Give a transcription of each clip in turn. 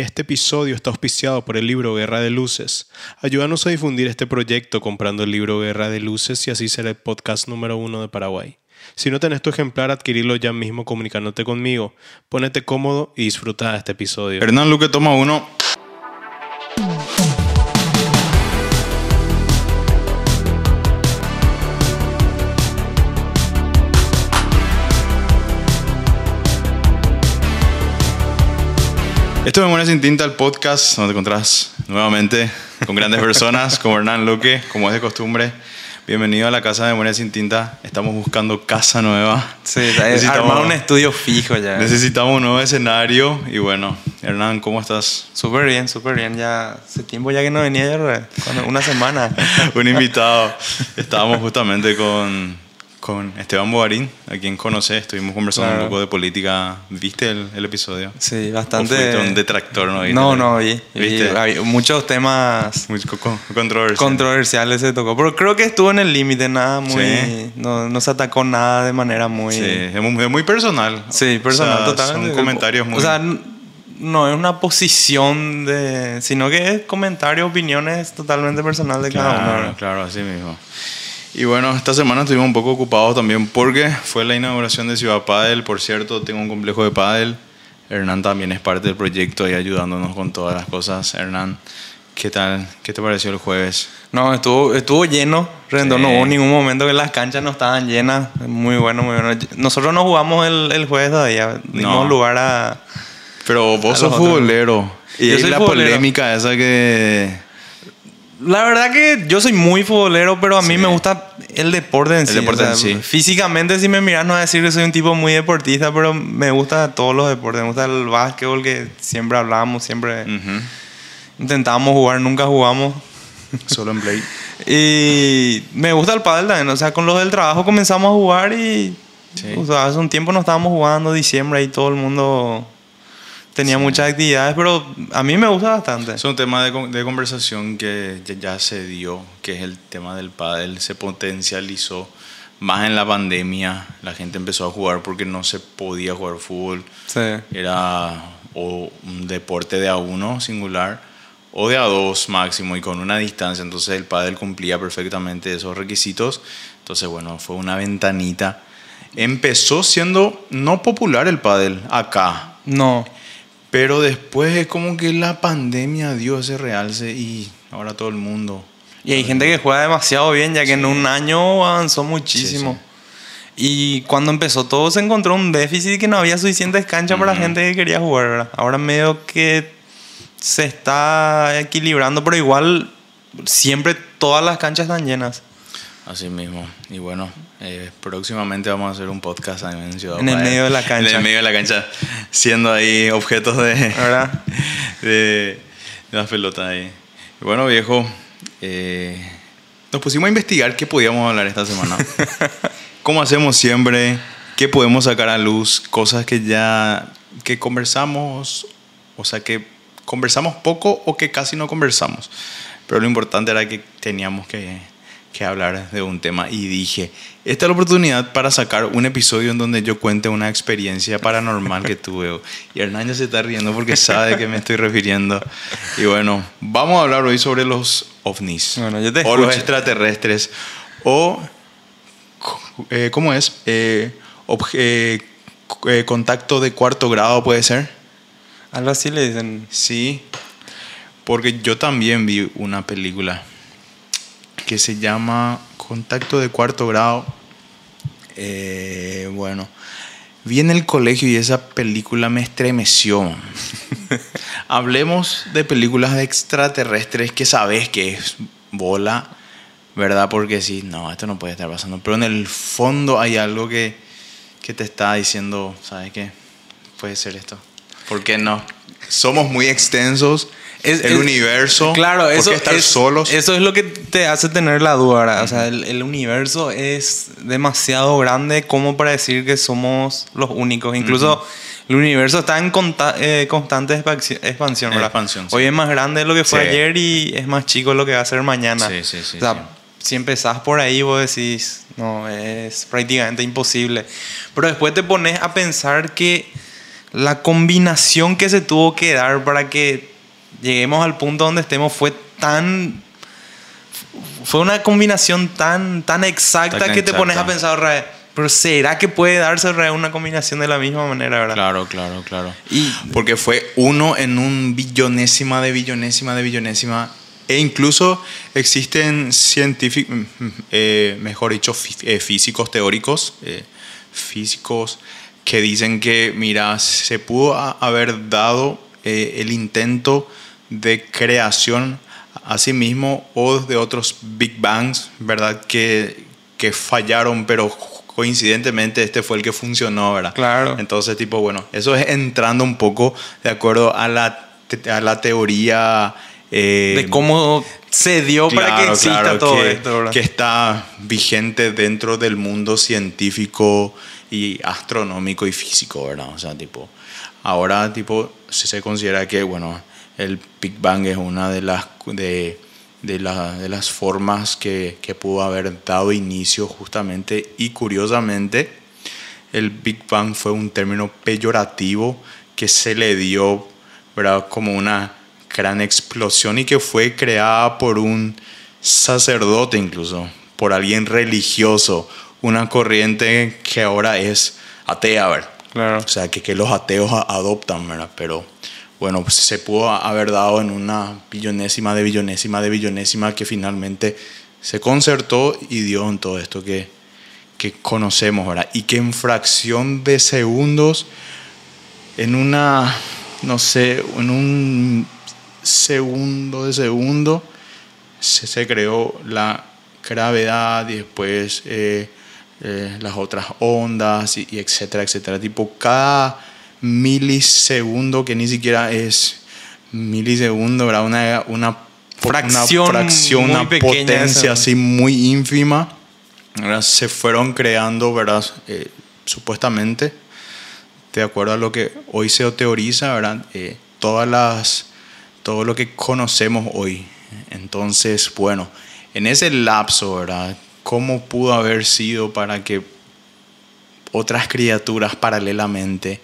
Este episodio está auspiciado por el libro Guerra de Luces. Ayúdanos a difundir este proyecto comprando el libro Guerra de Luces y así ser el podcast número uno de Paraguay. Si no tenés tu ejemplar, adquirirlo ya mismo comunicándote conmigo. Pónete cómodo y disfruta de este episodio. Hernán Luque toma uno. Esto es Memoria sin Tinta, el podcast donde te encontrás nuevamente con grandes personas como Hernán Luque, como es de costumbre. Bienvenido a la casa de Memoria sin Tinta. Estamos buscando casa nueva. Sí, armar un estudio fijo ya. Necesitamos un nuevo escenario y bueno, Hernán, ¿cómo estás? Súper bien, súper bien. Ya hace tiempo ya que no venía, ya, una semana. un invitado. Estábamos justamente con con Esteban Boarín, a quien conoces, estuvimos conversando un poco de política. ¿Viste el, episodio? Sí, bastante. ¿O un detractor, no? No, no, vi. ¿Viste? muchos temas muy controversiales. controversiales se tocó. Pero creo que estuvo en el límite, nada muy. No, no, se atacó nada de manera muy. Sí, es muy, personal. Sí, personal, totalmente. Son comentarios muy. O sea, no es una posición de. sino que es comentarios, opiniones totalmente personales de cada uno. Claro, claro, así mismo. Y bueno, esta semana estuvimos un poco ocupados también porque fue la inauguración de Ciudad Padel. Por cierto, tengo un complejo de Padel. Hernán también es parte del proyecto y ayudándonos con todas las cosas. Hernán, ¿qué tal? ¿Qué te pareció el jueves? No, estuvo, estuvo lleno. No hubo ningún momento que las canchas no estaban llenas. Muy bueno, muy bueno. Nosotros no jugamos el, el jueves todavía. Dimos lugar a. Pero vos sos futbolero. Y es la polémica esa que la verdad que yo soy muy futbolero, pero a mí me gusta el deporte en sí. Deporte Físicamente, si me miras, no voy a decir que soy un tipo muy deportista, pero me gusta todos los deportes. Me gusta el básquetbol, que siempre hablábamos, siempre intentábamos jugar, nunca jugamos. Solo en play. y me gusta el pádel también. O sea, con los del trabajo comenzamos a jugar y. O sea, hace un tiempo no estábamos jugando, diciembre, y todo el mundo tenía muchas actividades, pero a mí me gusta bastante. Es un tema de, de conversación que ya, se dio, que es el tema del pádel, se potencializó más en la pandemia. La gente empezó a jugar porque no se podía jugar fútbol. Sí. Era o un deporte de a uno singular o de a dos máximo y con una distancia. Entonces el pádel cumplía perfectamente esos requisitos. Entonces bueno, fue una ventanita. Empezó siendo no popular el pádel acá. No. Pero después es como que la pandemia dio ese realce y ahora todo el mundo. Y hay gente que juega demasiado bien, ya que en un año avanzó muchísimo. Y cuando empezó todo se encontró un déficit que no había suficientes canchas para la gente que quería jugar. ¿verdad? Ahora medio que se está equilibrando, pero igual siempre todas las canchas están llenas. Así mismo. Y bueno, eh, próximamente vamos a hacer un podcast en Ciudad En el medio de la cancha. En el medio de la cancha, siendo ahí objetos de, ¿verdad? de, de las pelotas ahí. Bueno, viejo, eh, nos pusimos a investigar qué podíamos hablar esta semana. Como hacemos siempre, qué podemos sacar a luz, cosas que ya que conversamos, o sea, que conversamos poco o que casi no conversamos. Pero lo importante era que teníamos que que hablar de un tema y dije, esta es la oportunidad para sacar un episodio en donde yo cuente una experiencia paranormal que tuve. Y Hernán ya se está riendo porque sabe de qué me estoy refiriendo. Y bueno, vamos a hablar hoy sobre los ovnis o los extraterrestres o, eh, ¿cómo es? Eh, eh, contacto de cuarto grado puede ser. Algo así le dicen. Sí, porque yo también vi una película que se llama Contacto de Cuarto Grado. Eh, bueno, vi en el colegio y esa película me estremeció. Hablemos de películas de extraterrestres que sabes que es bola, ¿verdad? Porque sí, no, esto no puede estar pasando. Pero en el fondo hay algo que, que te está diciendo, ¿sabes qué? Puede ser esto. ¿Por qué no? Somos muy extensos el universo. Claro, eso estar solos. Eso es lo que te hace tener la duda. O sea, el, universo es demasiado grande como para decir que somos los únicos. Incluso el universo está en eh, constante expansión. expansión Hoy es más grande de lo que fue ayer y es más chico lo que va a ser mañana. Sí, sí, sí. O sea, si empezás por ahí, vos decís, no, es prácticamente imposible. Pero después te pones a pensar que la combinación que se tuvo que dar para que lleguemos al punto donde estemos fue tan fue una combinación tan tan exacta Tan que te pones a pensar "Ra, pero será que puede darse una combinación de la misma manera verdad Claro, claro, claro. y Porque fue uno en un billonésima de billonésima de billonésima. E incluso existen científicos, mejor dicho, fí- eh, físicos teóricos, eh, físicos que dicen que, mira, se pudo haber dado eh, el intento de creación a sí mismo o de otros Big Bangs, ¿verdad? Que, que fallaron, pero coincidentemente este fue el que funcionó, ¿verdad? Claro. Entonces, tipo, bueno, eso es entrando un poco de acuerdo a la, a la teoría... eh, de cómo se dio para que exista claro, todo que, esto ¿verdad? que está vigente dentro del mundo científico y astronómico y físico, ¿verdad? O sea, tipo, ahora, tipo, se considera que, bueno, el Big Bang es una de las, de, de la- de las formas que, que pudo haber dado inicio justamente y curiosamente, el Big Bang fue un término peyorativo que se le dio ¿verdad? como una gran explosión y que fue creada por un sacerdote incluso, por alguien religioso, una corriente que ahora es atea, ¿verdad? Claro. O sea, que, que los ateos adoptan, ¿verdad? Pero bueno, pues se pudo haber dado en una billonésima de billonésima de billonésima que finalmente se concertó y dio en todo esto que, que conocemos, ¿verdad? Y que en fracción de segundos, en una, no sé, en un segundo de segundo, se, se creó la gravedad y después eh, eh, las otras ondas y, y etcétera, etcétera. Tipo, cada milisegundo, que ni siquiera es milisegundo, ¿verdad? Una, una Fracción una, fracción, potencia esa. así muy ínfima, ¿verdad? se fueron creando, ¿verdad? Eh, supuestamente, de acuerdo a lo que hoy se teoriza, ¿verdad? Eh, todas las, todo lo que conocemos hoy. Entonces, bueno, en ese lapso, ¿verdad? ¿Cómo pudo haber sido para que otras criaturas paralelamente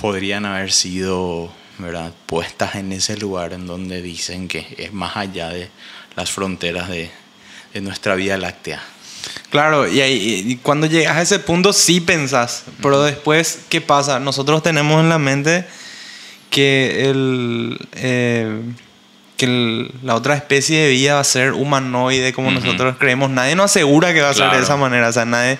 podrían haber sido, ¿verdad? Puestas en ese lugar en donde dicen que es más allá de las fronteras de, de nuestra Vía Láctea. Claro, y, ahí- y cuando llegas a ese punto sí pensás, pero después, ¿qué pasa? Nosotros tenemos en la mente que, el, eh, que el- la otra especie de vida va a ser humanoide como Ujú. nosotros creemos. Nadie nos asegura que va a ser de Claro. esa manera. O sea, nadie,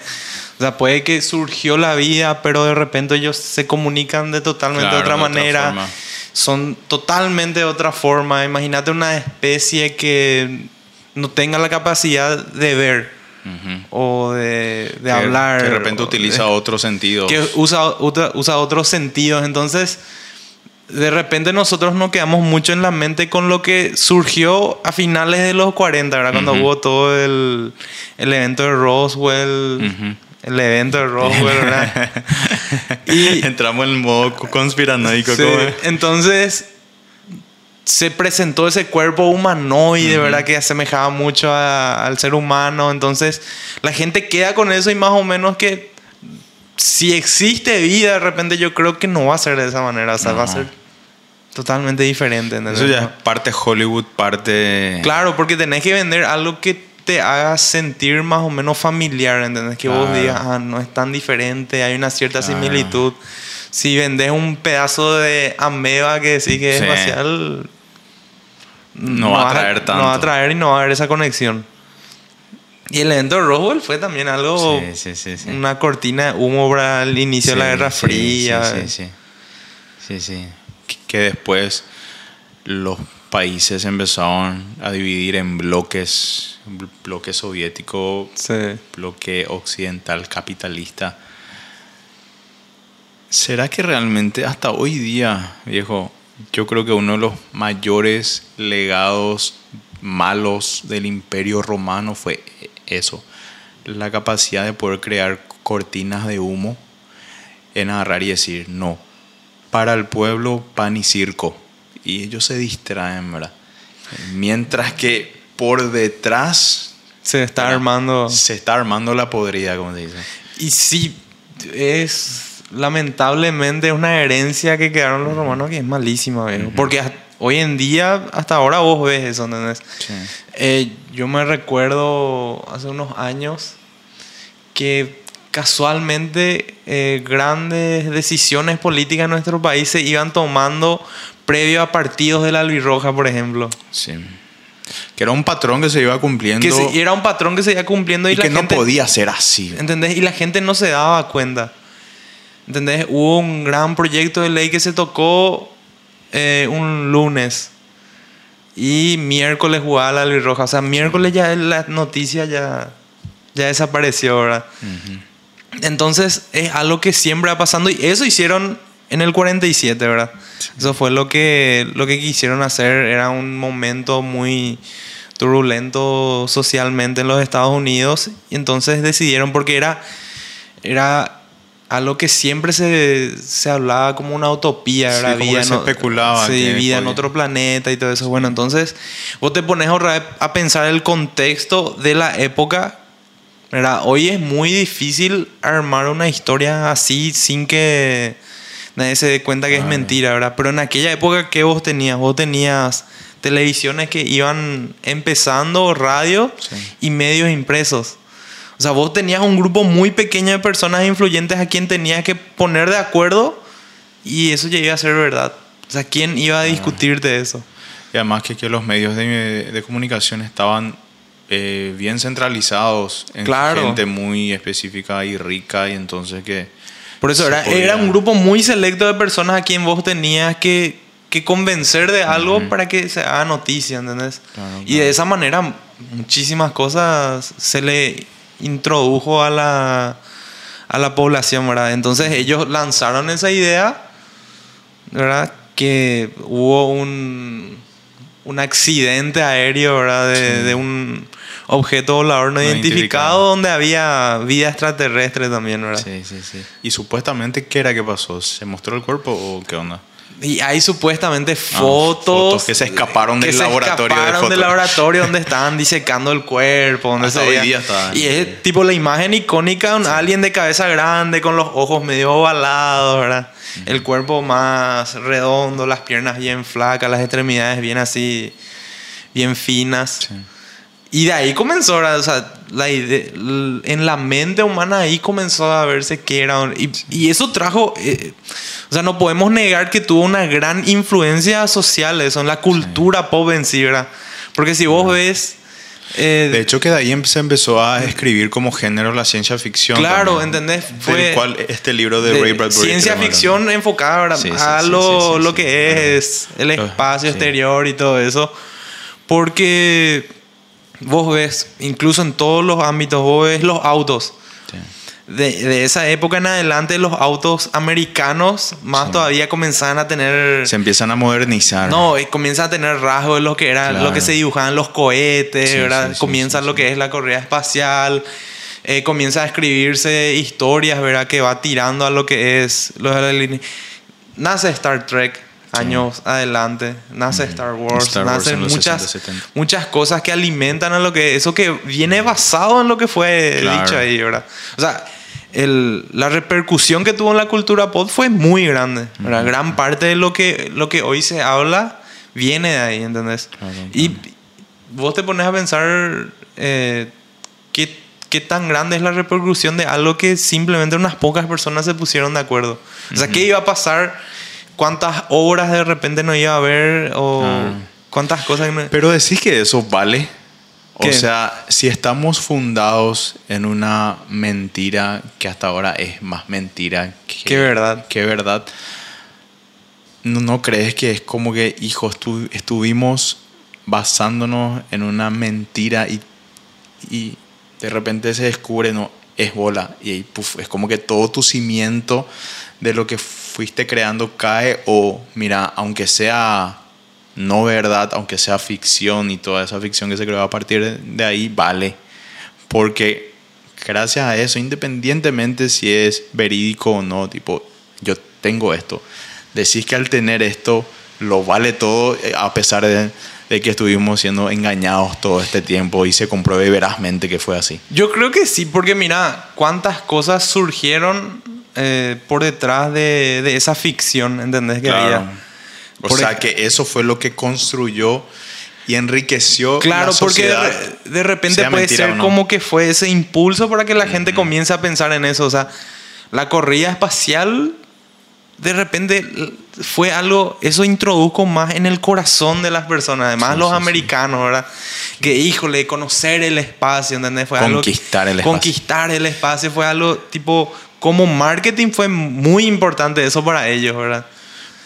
o sea, puede que surgió la vida, pero de repente ellos se comunican de totalmente Claro, otra de manera. Son totalmente de otra forma. Imagínate una especie que no tenga la capacidad de ver o de, de Que- hablar. Que de repente utiliza de- otro sentido. Que usa, usa, otros sentidos. Entonces, de repente nosotros nos quedamos mucho en la mente con lo que surgió a finales de los 40, ¿verdad? Cuando hubo todo el, el evento de Roswell. Ujú. El evento de Roswell, ¿verdad? Y- Entramos en modo conspiranoico. Entonces se presentó ese cuerpo humanoide, ¿verdad? Que asemejaba mucho a- al ser humano. Entonces la gente queda con eso y más o menos que si existe vida, de repente yo creo que no va a ser de esa manera. O sea, va a ser totalmente diferente. ¿entendés? Eso ya es parte Hollywood, parte... Claro, porque tenés que vender algo que te haga sentir más o menos familiar, ¿entendés? Que vos digas, ah, no es tan diferente, hay una cierta Claro. similitud. Si vendes un pedazo de ameba que decís que es Sí. espacial, No va a traer No tanto. va a traer y no va a haber esa conexión. Y el evento de Roswell fue también algo, Sí, sí, sí, sí. una cortina de humo para el inicio de la Sí, Guerra sí, Fría. Sí, sí, sí. Sí, sí. Que después los países empezaron a dividir en bloques, bl- bloque soviético, Sí. bloque occidental capitalista. ¿Será que realmente hasta hoy día, viejo, yo creo que uno de los mayores legados malos del imperio romano fue eso, la capacidad de poder crear cortinas de humo en agarrar y decir, no, para el pueblo pan y circo. Y ellos se distraen, ¿verdad? Mientras que por detrás Se está ¿verdad? armando. se está armando la podrida, como se dice. Y sí, es lamentablemente una herencia que quedaron los romanos que es malísima, viejo. Porque hoy en día, hasta ahora vos ves eso, ¿entendés? Sí. Eh, yo me recuerdo hace unos años que casualmente eh, grandes decisiones políticas en nuestro país se iban tomando previo a partidos de la albirroja, por ejemplo. Sí. Que era un patrón que se iba cumpliendo Que se- y era un patrón que se iba cumpliendo y, y la que no gente, podía ser así. ¿Entendés? Y la gente no se daba cuenta. ¿Entendés? Hubo un gran proyecto de ley que se tocó eh, un lunes. Y miércoles jugaba la albirroja. O sea, miércoles ya la noticia ya, ya desapareció, ¿verdad? Entonces es algo que siempre va pasando. Y eso hicieron en el 47, ¿verdad? Eso fue lo que, lo que quisieron hacer. Era un momento muy turbulento socialmente en los Estados Unidos. Y entonces decidieron, porque era, era algo que siempre se, se hablaba como una utopía, Sí, ¿verdad? como que Vida se en o- especulaba Sí, que vida en podía. otro planeta y todo eso. Bueno, entonces vos te pones ahora a pensar el contexto de la época. ¿verdad? Hoy es muy difícil armar una historia así sin que nadie se dé cuenta que es mentira, ¿verdad? Pero en aquella época, ¿qué vos tenías? Vos tenías televisiones que iban empezando, radio Sí. y medios impresos. O sea, vos tenías un grupo muy pequeño de personas influyentes a quien tenías que poner de acuerdo y eso ya iba a ser verdad. O sea, ¿quién iba a discutirte eso? Y además que, que los medios de, de comunicación estaban eh, bien centralizados en Claro. gente muy específica y rica y entonces que... Por eso era, podía- era un grupo muy selecto de personas a quien vos tenías que, que convencer de algo para que se haga noticia, ¿entendés? Claro, Y de esa manera muchísimas cosas se le introdujo a la, a la población, ¿verdad? Entonces ellos lanzaron esa idea, ¿verdad? Que hubo un, un accidente aéreo, ¿verdad? De, de un objeto volador no, No identificado, donde había vida extraterrestre también, ¿verdad? Sí, sí, sí. Y supuestamente, ¿qué era que pasó? ¿Se mostró el cuerpo o qué onda? Y hay supuestamente fotos, Ah, fotos que se escaparon del se laboratorio de escaparon fotos. del laboratorio donde estaban disecando el cuerpo. Donde Hasta se hoy día. Y es tipo la imagen icónica de un alguien de cabeza grande con los ojos medio ovalados, ¿verdad? El cuerpo más redondo, las piernas bien flacas, las extremidades bien así, bien finas. Y de ahí comenzó, o sea, la ide- l- en la mente humana ahí comenzó a verse que era... Y, y eso trajo, eh, o sea, no podemos negar que tuvo una gran influencia social eso, en la cultura pop en sí, ¿verdad? Porque si vos ves... eh, De hecho, que de ahí se empezó a escribir como género la ciencia ficción. Claro, también. ¿entendés? Del Fue- cual este libro de, de Ray Bradbury. ciencia ficción hablando. enfocada ¿verdad? Sí, sí, a sí, lo, sí, sí, lo sí. que es el espacio sí. exterior y todo eso. Porque vos ves, incluso en todos los ámbitos, vos ves los autos. Sí. De, de esa época en adelante, los autos americanos más Sí. todavía comenzaban a tener... Se empiezan a modernizar. No, eh, comienza a tener rasgos de lo que era, Claro. lo que se dibujaban los cohetes, Sí, ¿verdad? sí, sí, comienza lo que es la correa espacial, eh, comienza a escribirse historias, ¿verdad? Que va tirando a lo que es los. Nace Star Trek años adelante, nace Star Wars, Star Wars nacen muchas, 60, 70. muchas cosas que alimentan a lo que eso que viene basado en lo que fue Claro. dicho ahí, ¿verdad? O sea, el- la repercusión que tuvo en la cultura pop fue muy grande, ¿verdad? Gran parte de lo que, lo que hoy se habla viene de ahí, ¿entendés? Claro, Y vos te pones a pensar eh, qué, qué tan grande es la repercusión de algo que simplemente unas pocas personas se pusieron de acuerdo. O sea, ¿qué iba a pasar? ¿Cuántas obras de repente no iba a haber? ¿O Ah. cuántas cosas? no- Pero decís que eso vale. O ¿Qué? sea, si estamos fundados en una mentira que hasta ahora es más mentira que, Qué verdad. que verdad, ¿no, no crees que es como que, hijo, estu- estuvimos basándonos en una mentira y, y de repente se descubre, no, es bola? Y ahí, puf, es como que todo tu cimiento de lo que fuiste creando cae o, mira, aunque sea no verdad, aunque sea ficción y toda esa ficción que se creó a partir de- ahí, vale. Porque gracias a eso, independientemente si es verídico o no, tipo, yo tengo esto. Decís que al tener esto lo vale todo, eh, a pesar de, de que estuvimos siendo engañados todo este tiempo y se compruebe verazmente que fue así. Yo creo que sí, porque mira, cuántas cosas surgieron eh, por detrás de, de esa ficción, ¿entendés? Que Claro. había. O Por sea, que eso fue lo que construyó y enriqueció Claro, la porque de, repente puede mentira ser no. como que fue ese impulso para que la gente comience a pensar en eso. O sea, la corrida espacial de repente fue algo, eso introdujo más en el corazón de las personas, además Sí, los sí, sí. americanos, ¿verdad? Que híjole, conocer el espacio, ¿entendés? Fue algo- Conquistar el espacio. Conquistar el espacio fue algo tipo, como marketing fue muy importante eso para ellos, ¿verdad?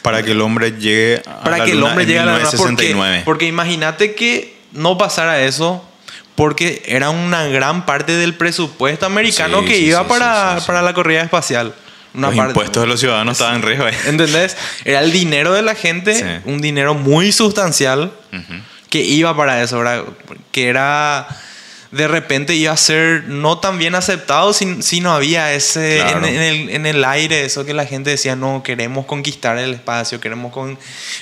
Para que el hombre llegue a para la que el hombre en llegue a la luna. Porque, 1969. porque imagínate que no pasara eso, porque era una gran parte del presupuesto americano Sí, que sí, iba sí, para, para la corrida espacial. Una Los parte- impuestos de los ciudadanos estaban en riesgo. ahí. ¿Entendés? Era el dinero de la gente, un dinero muy sustancial que iba para eso, ¿verdad? Que era de repente iba a ser no tan bien aceptado si, si no había ese Claro. en, en el, en el aire, eso que la gente decía, no, queremos conquistar el espacio, queremos con-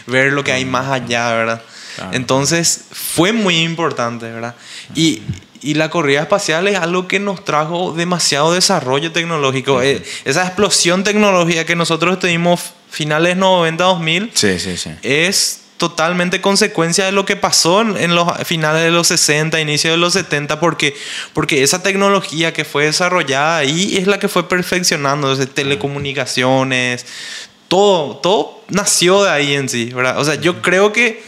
ver lo que hay más allá, ¿verdad? Claro. Entonces fue muy importante, ¿verdad? Y, y la corrida espacial es algo que nos trajo demasiado desarrollo tecnológico. Eh, esa explosión tecnológica que nosotros tuvimos finales 90, 2000, Sí, sí, sí. es totalmente consecuencia de lo que pasó en, los finales de los 60, inicio de los 70, porque, porque esa tecnología que fue desarrollada ahí es la que fue perfeccionando, desde telecomunicaciones, todo, todo nació de ahí en sí, ¿verdad? O sea, yo creo que,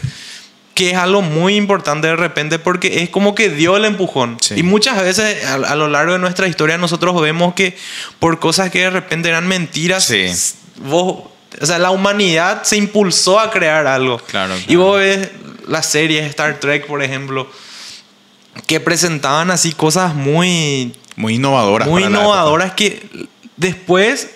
que es algo muy importante de repente porque es como que dio el empujón. Sí. Y muchas veces a, a lo largo de nuestra historia nosotros vemos que por cosas que de repente eran mentiras, Sí. vos, o sea, la humanidad se impulsó a crear algo. Claro, Y claro. vos ves las series Star Trek, por ejemplo, que presentaban así cosas muy, Muy innovadoras. muy innovadoras que después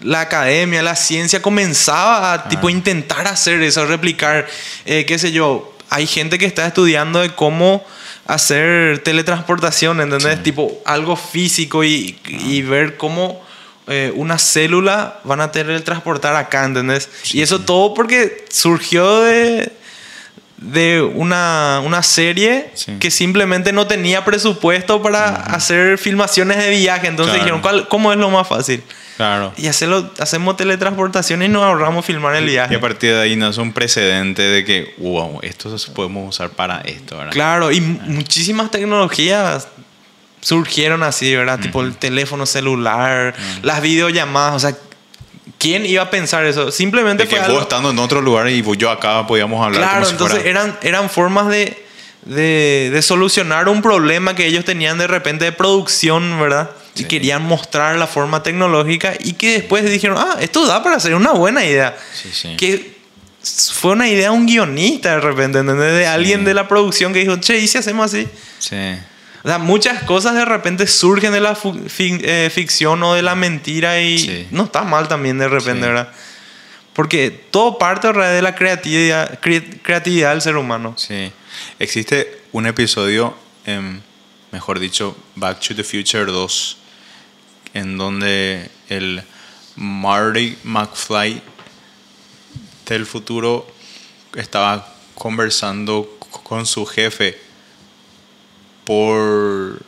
la academia, la ciencia comenzaba a tipo intentar hacer eso, replicar, eh, qué sé yo. Hay gente que está estudiando de cómo hacer teletransportación, ¿entendés? Sí. Tipo algo físico y, y ver cómo eh, una célula van a teletransportar acá, ¿entendés? y eso todo porque surgió de, de una, una serie Sí. que simplemente no tenía presupuesto para hacer filmaciones de viaje. Entonces Claro. dijeron, ¿cuál, ¿cómo es lo más fácil? Claro. Y hacerlo, hacemos teletransportación y nos ahorramos filmar el Y viaje. a partir de ahí nace un precedente de que, wow, esto se podemos usar para esto, ¿verdad? Claro, y mu- muchísimas tecnologías surgieron así, ¿verdad? Tipo el teléfono celular, las videollamadas, o sea, ¿quién iba a pensar eso? Simplemente De que fue algo- estando en otro lugar y yo acá podíamos hablar Claro, como si entonces fuera- eran, eran formas de, de, de solucionar un problema que ellos tenían de repente de producción, ¿verdad? Y querían mostrar la forma tecnológica y que después dijeron, ah, esto da para hacer una buena idea. Sí, sí. Que fue una idea de un guionista de repente, ¿entendés? De alguien de la producción que dijo, che, ¿y si hacemos así? Sí. O sea, muchas cosas de repente surgen de la eh, ficción o de la mentira y Sí. no está mal también de repente, Sí. ¿verdad? Porque todo parte de la creatividad, cre- creatividad del ser humano. Sí. Existe un episodio, en, mejor dicho, Back to the Future 2, en donde el Marty McFly del futuro estaba conversando con su jefe por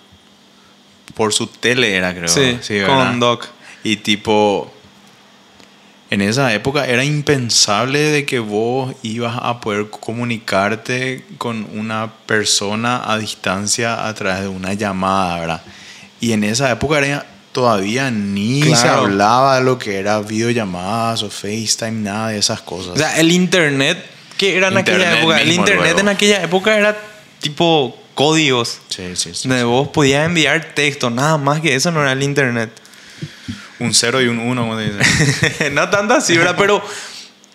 por su tele era creo Sí, ¿verdad? con Doc. y tipo en esa época era impensable de que vos ibas a poder comunicarte con una persona a distancia a través de una llamada, ¿verdad? Y en esa época era, todavía ni se hablaba de lo que era videollamadas o FaceTime, nada de esas cosas. O sea, el internet que era en aquella época, el internet luego. en aquella época era tipo códigos. sí, sí, sí. Donde vos podías enviar texto, nada más que eso no era el internet. Un cero y un uno, como te dicen. no tanto así, ¿verdad? Pero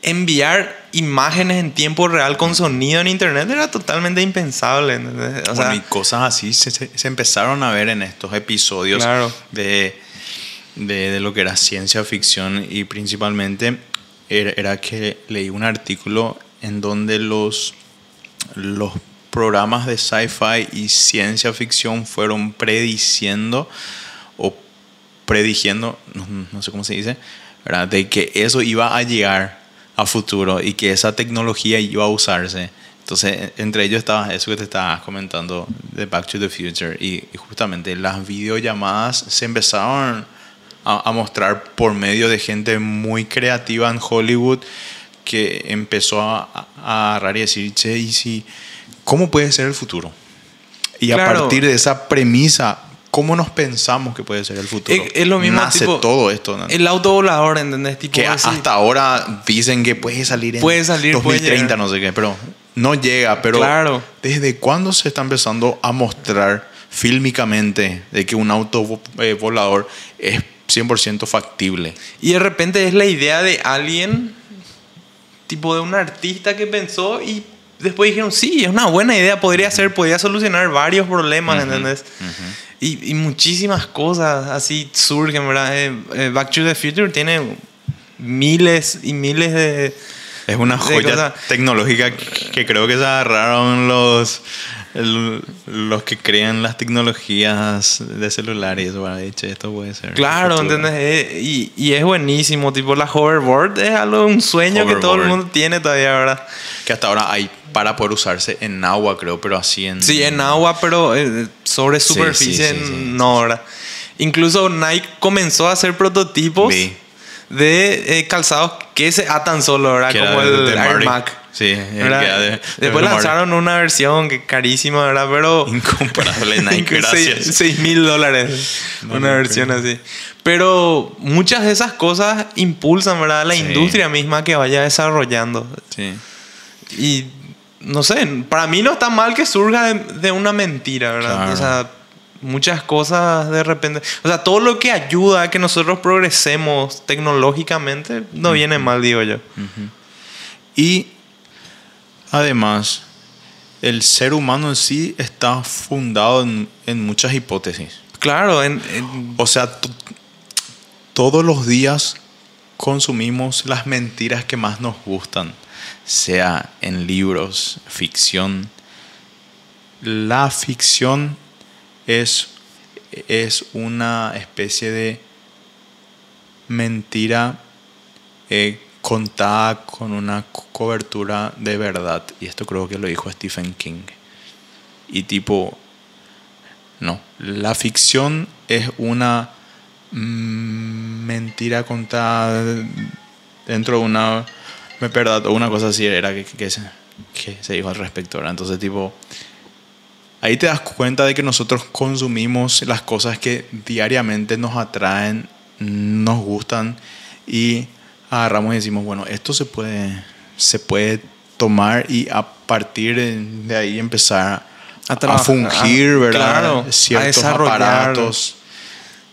enviar imágenes en tiempo real con sonido en internet era totalmente impensable. O sea, Bueno, y cosas así se, se- se empezaron a ver en estos episodios Claro. de, de, de lo que era ciencia ficción y principalmente era, era que leí un artículo en donde los, los programas de sci-fi y ciencia ficción fueron prediciendo o predigiendo, no, no sé cómo se dice, ¿verdad? de que eso iba a llegar a futuro y que esa tecnología iba a usarse. Entonces, entre ellos estaba eso que te estabas comentando de Back to the Future y, y justamente las videollamadas se empezaron a, a mostrar por medio de gente muy creativa en Hollywood que empezó a, a- agarrar y decir, che, ¿y si, ¿cómo puede ser el futuro? Y a Claro. partir de esa premisa, ¿cómo nos pensamos que puede ser el futuro? Es, es lo mismo. Nace tipo, todo esto. ¿no? El autovolador, ¿entendés? Tipo, que así. hasta ahora dicen que puede salir en Puede salir, puede 2030, llegar. no sé qué, pero no llega. Pero Claro. ¿desde cuándo se está empezando a mostrar fílmicamente de que un auto volador es 100% factible? Y de repente es la idea de alguien, tipo de un artista que pensó y después dijeron, sí, es una buena idea, podría ser, podría solucionar varios problemas, ¿entendés? y, y muchísimas cosas así surgen, ¿verdad? Eh, eh, Back to the Future tiene miles y miles de... Es una joya tecnológica que, creo que se agarraron los, el- los que crean las tecnologías de celulares. Bueno, dicho, esto puede ser. Claro. ¿entendés? Eh, y, y es buenísimo, tipo la hoverboard es algo, un sueño que todo el Hoverboard. mundo tiene todavía, ¿verdad? Que hasta ahora hay para poder usarse en agua, creo, pero así en. Sí, en agua, pero eh, sobre superficie sí, sí, sí, no, ¿verdad? Incluso Nike comenzó a hacer prototipos Vi. de eh, calzados que se atan solo, ¿verdad? Que Como de- el de Air. Mac. Sí, el de- de Después Marty. lanzaron una versión que carísima, ¿verdad? Pero... Incomparable, Nike, gracias. 6 mil dólares. No una versión creo. así. Pero muchas de esas cosas impulsan, ¿verdad? La Sí. industria misma que vaya desarrollando. Sí. Y no sé, para mí no está mal que surja de, de una mentira, ¿verdad? Claro. O sea, muchas cosas de repente. O sea, todo lo que ayuda a que nosotros progresemos tecnológicamente no viene mal, digo yo. Y además, el ser humano en sí está fundado en, en muchas hipótesis. Claro, en, en- O sea, todos los días consumimos las mentiras que más nos gustan, sea en libros, ficción. La ficción es, es una especie de mentira eh, contada con una co- cobertura de verdad. Y esto creo que lo dijo Stephen King. Y tipo, no, la ficción es una mm, mentira contada dentro de una verdad o una cosa así era que, que se, que se dijo al respecto. ¿verdad? Entonces, tipo, ahí te das cuenta de que nosotros consumimos las cosas que diariamente nos atraen, nos gustan y agarramos y decimos, bueno, esto se puede, se puede tomar y a partir de ahí empezar A a, fungir, a- ¿verdad? claro, a Ciertos desarrollar. aparatos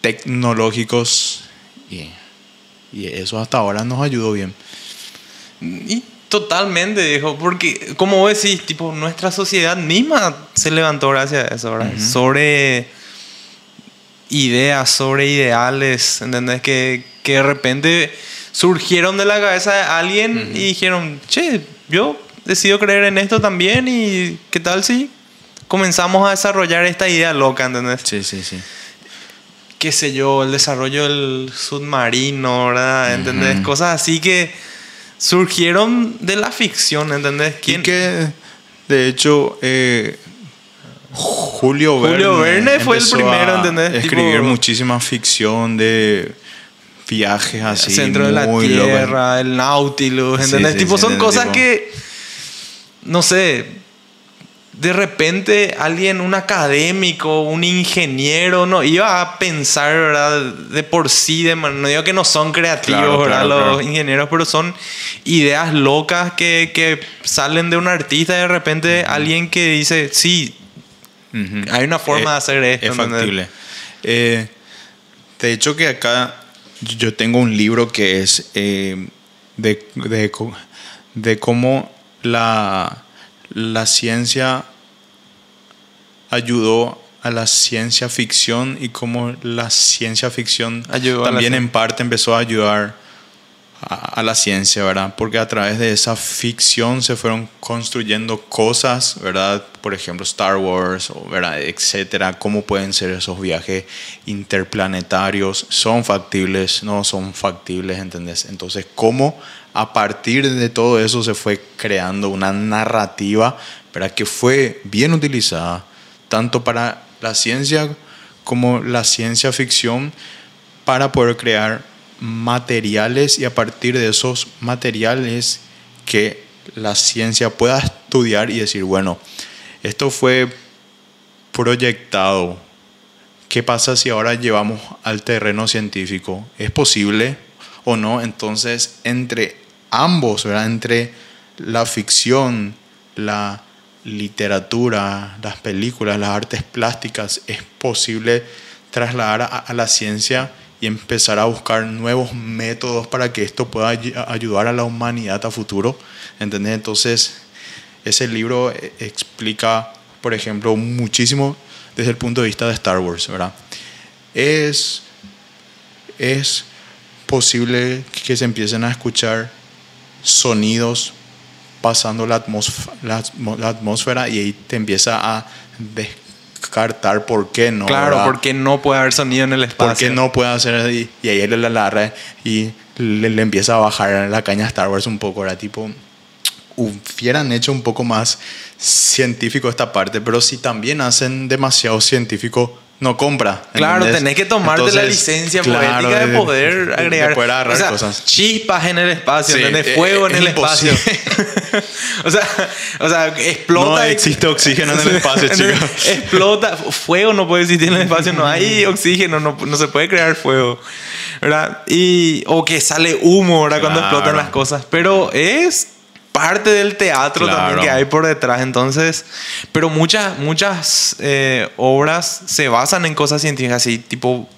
tecnológicos y, y eso hasta ahora nos ayudó bien. y totalmente, dijo, porque como vos decís, tipo, nuestra sociedad misma se levantó gracias a eso, ¿verdad? Sobre ideas, sobre ideales, ¿entendés? Que, que de repente surgieron de la cabeza de alguien y dijeron, che, yo decido creer en esto también y ¿qué tal si comenzamos a desarrollar esta idea loca, ¿entendés? Sí, sí, sí. Qué sé yo, el desarrollo del submarino, ¿verdad? ¿Entendés? Cosas así que surgieron de la ficción, ¿entendés? Y ¿Quién? que, de hecho, eh, Julio Verne, Julio Verne fue el primero, a ¿entendés? Escribir Tipo- muchísima ficción de viajes así. Centro de la. Tierra, el Nautilus, ¿entendés? sí, tipo, sí, son cosas tipo- que, no sé, de repente alguien, un académico, un ingeniero, no iba a pensar, ¿verdad? De por sí, de no digo que no son creativos, Claro, ¿verdad? claro, Los claro. ingenieros, pero son ideas locas que, que salen de un artista y de repente alguien que dice, sí, hay una forma Eh, de hacer esto. Es factible. Eh, de hecho que acá yo tengo un libro que es eh, de, de, de cómo la, la ciencia ayudó a la ciencia ficción y cómo la ciencia ficción Ayudó también en parte empezó a ayudar a, a la ciencia, ¿verdad? Porque a través de esa ficción se fueron construyendo cosas, ¿verdad? Por ejemplo, Star Wars, ¿verdad? Etcétera. ¿Cómo pueden ser esos viajes interplanetarios? ¿Son factibles? ¿No son factibles? ¿Entendés? Entonces, ¿cómo a partir de todo eso se fue creando una narrativa, ¿verdad? Que fue bien utilizada, tanto para la ciencia como la ciencia ficción, para poder crear materiales y a partir de esos materiales que la ciencia pueda estudiar y decir, bueno, esto fue proyectado. ¿Qué pasa si ahora llevamos al terreno científico? ¿Es posible o no? Entonces, entre ambos, ¿verdad? entre la ficción, la literatura, las películas, las artes plásticas, es posible trasladar a, la ciencia y empezar a buscar nuevos métodos para que esto pueda ay- ayudar a la humanidad a futuro. ¿Entendés? Entonces, ese libro eh, explica, por ejemplo, muchísimo desde el punto de vista de Star Wars, ¿verdad? Es, es posible que se empiecen a escuchar sonidos pasando la, atmósf- la la atmósfera y ahí te empieza a descartar por qué no. claro, ¿verdad? porque no puede haber sonido en el espacio. ¿Por qué no puede hacer así? Y ahí él la agarra y le, le empieza a bajar la caña a Star Wars un poco, era tipo, hubieran hecho un poco más científico esta parte, pero si también hacen demasiado científico, no compra. Claro, ¿entendés? tenés que tomarte la Entonces, licencia claro, poética de, de- poder de agregar poder agarrar o sea, cosas. chispas en el espacio, Sí, ¿entendés? eh, fuego en es el imposible. espacio. o sea, o sea, explota. No existe oxígeno en el espacio, chicos. Explota, fuego no puede existir en el espacio, no hay oxígeno, no, no se puede crear fuego, ¿verdad? Y, o que sale humo, ¿verdad? Cuando Claro. explotan las cosas, pero es parte del teatro Claro. también que hay por detrás. Entonces, pero muchas, muchas eh, obras se basan en cosas científicas, así, tipo,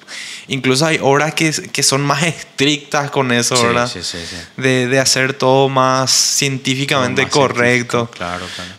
incluso hay obras que, que son más estrictas con eso, Sí, ¿verdad? sí, sí. De, de hacer todo más científicamente Más correcto. científico, Claro, claro.